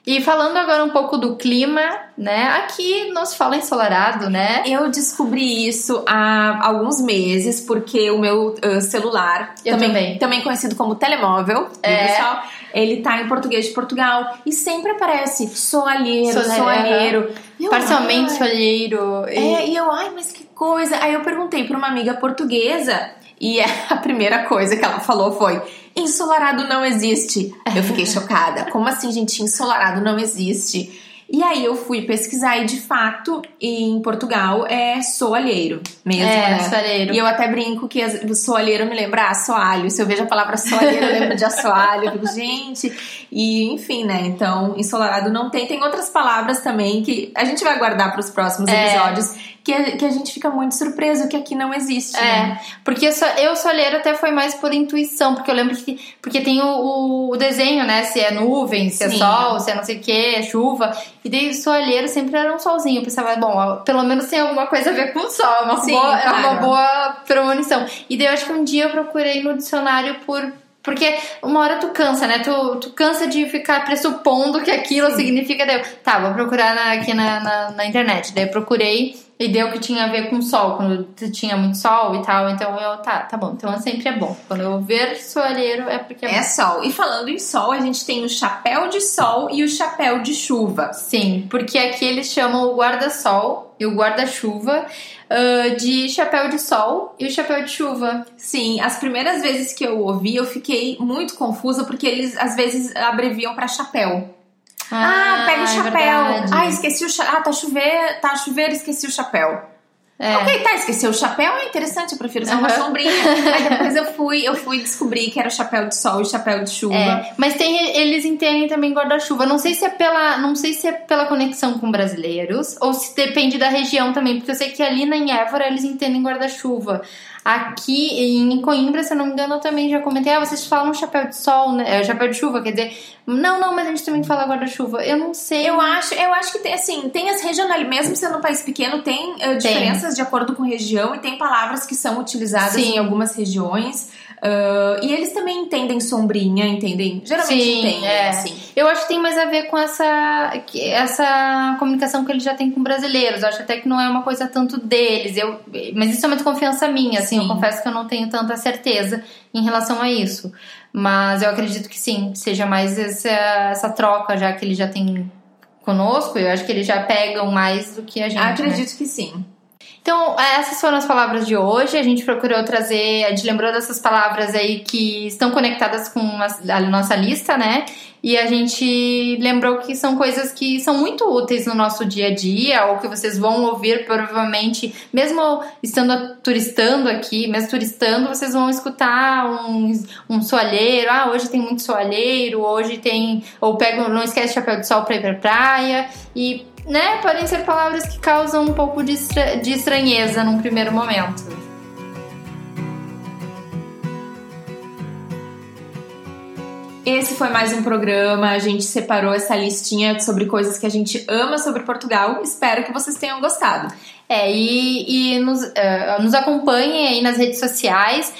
E falando agora um pouco do clima, né? Aqui nos fala ensolarado, né? Eu descobri isso há alguns meses, porque o meu uh, celular, Eu também. também conhecido como telemóvel, É. pessoal, ele tá em português de Portugal e sempre aparece soalheiro, Soalheiro, soalheiro. E eu, Parcialmente ai, solheiro. e- É, e eu, ai, mas que coisa. Aí eu perguntei pra uma amiga portuguesa e a primeira coisa que ela falou foi: ensolarado não existe. Eu fiquei chocada. Como assim, gente? Ensolarado não existe. E aí eu fui pesquisar e de fato em Portugal é soalheiro mesmo, É, né? soalheiro. E eu até brinco que o soalheiro me lembra assoalho. Se eu vejo a palavra soalheiro, eu lembro de assoalho. Eu fico, gente. E enfim, né? Então, ensolarado não tem. Tem outras palavras também que a gente vai guardar para os próximos É. episódios que, a- que a gente fica muito surpreso que aqui não existe. né? É, porque eu, só, eu soalheiro até foi mais por intuição, porque eu lembro que. Porque tem o, o desenho, né? Se é nuvem, se é Sim. sol, se é não sei o que, é chuva. E daí soalheiro sempre era um solzinho. Eu pensava, bom, pelo menos tem alguma coisa a ver com o sol. É uma, Sim, boa, é uma claro. boa premonição. E daí eu acho que um dia eu procurei no dicionário por. Porque uma hora tu cansa, né? Tu, tu cansa de ficar pressupondo que aquilo significa. Daí eu, tá, vou procurar na- aqui na, na, na internet. Daí eu procurei e deu que tinha a ver com sol, quando tinha muito sol e tal. Então eu, tá, tá bom. Então sempre é bom. Quando eu ver soalheiro é porque é, É bom. sol. E falando em sol, a gente tem o chapéu de sol e o chapéu de chuva. Sim, porque aqui eles chamam o guarda-sol e o guarda-chuva ah, de chapéu de sol e o chapéu de chuva. Sim, as primeiras vezes que eu ouvi, eu fiquei muito confusa porque eles às vezes abreviam pra chapéu. Ah, pega o é chapéu. verdade. ah, esqueci o chapéu. Ah, tá chover, tá chover, esqueci o chapéu. É. Ok, tá, esqueceu o chapéu, é interessante, eu prefiro usar uma sombrinha. Aí depois eu fui, eu fui descobrir que era chapéu de sol e chapéu de chuva. É, mas tem, eles entendem também guarda-chuva. Não sei se é pela, não sei se é pela conexão com brasileiros ou se depende da região também, porque eu sei que ali na Évora eles entendem guarda-chuva. Aqui em Coimbra, se eu não me engano, eu também já comentei, ah, vocês falam chapéu de sol, né? É, chapéu de chuva, quer dizer, não, não, mas a gente também fala guarda-chuva. Eu não sei. Eu acho, eu acho que tem, assim, tem as regionais, mesmo sendo um país pequeno, tem eh, diferenças de acordo com região e tem palavras que são utilizadas Sim. em algumas regiões. Ah, e eles também entendem sombrinha, entendem? Geralmente Sim, entendem, é. assim. Eu acho que tem mais a ver com essa, essa comunicação que eles já têm com brasileiros. Eu acho até que não é uma coisa tanto deles. Eu, mas isso é uma desconfiança minha, assim. Eu Sim. confesso que eu não tenho tanta certeza em relação a isso. Mas eu acredito que sim, seja mais essa, essa troca já que eles já têm conosco. Eu acho que eles já pegam mais do que a gente. né? Acredito que sim. Então, essas foram as palavras de hoje. A gente procurou trazer, a gente lembrou dessas palavras aí que estão conectadas com a, nossa lista, né? E a gente lembrou que são coisas que são muito úteis no nosso dia a dia, ou que vocês vão ouvir provavelmente, mesmo estando turistando aqui, mesmo turistando, vocês vão escutar um, um soalheiro. Ah, hoje tem muito soalheiro, hoje tem. Ou pega, não esquece chapéu de sol pra ir pra praia. E né, podem ser palavras que causam um pouco de, estra- de estranheza num primeiro momento. Esse foi mais um programa. A gente separou essa listinha sobre coisas que a gente ama sobre Portugal. Espero que vocês tenham gostado. É, e, e nos, eh, nos acompanhem aí nas redes sociais.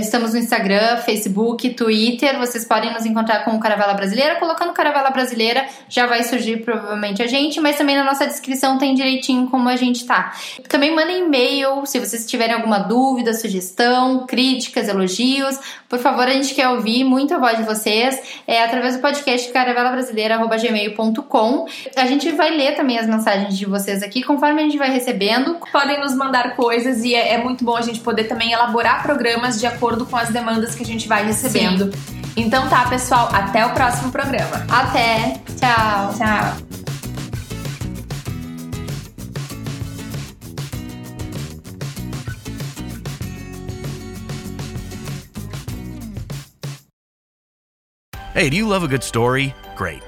Estamos no Instagram, Facebook, Twitter. Vocês podem nos encontrar com o Caravela Brasileira. Colocando Caravela Brasileira já vai surgir provavelmente a gente, mas também na nossa descrição tem direitinho como a gente tá. Também mandem e-mail se vocês tiverem alguma dúvida, sugestão, críticas, elogios. Por favor, a gente quer ouvir muito a voz de vocês é, através do podcast caravelabrasileira.gmail.com. A gente vai ler também as mensagens de vocês aqui conforme a gente vai recebendo. Podem nos mandar coisas e é, é muito bom a gente poder também elaborar programas de acordo com as demandas que a gente vai recebendo. Então tá, pessoal, até o próximo programa. Até! Tchau! Tchau. Hey, do you love a good story? Great.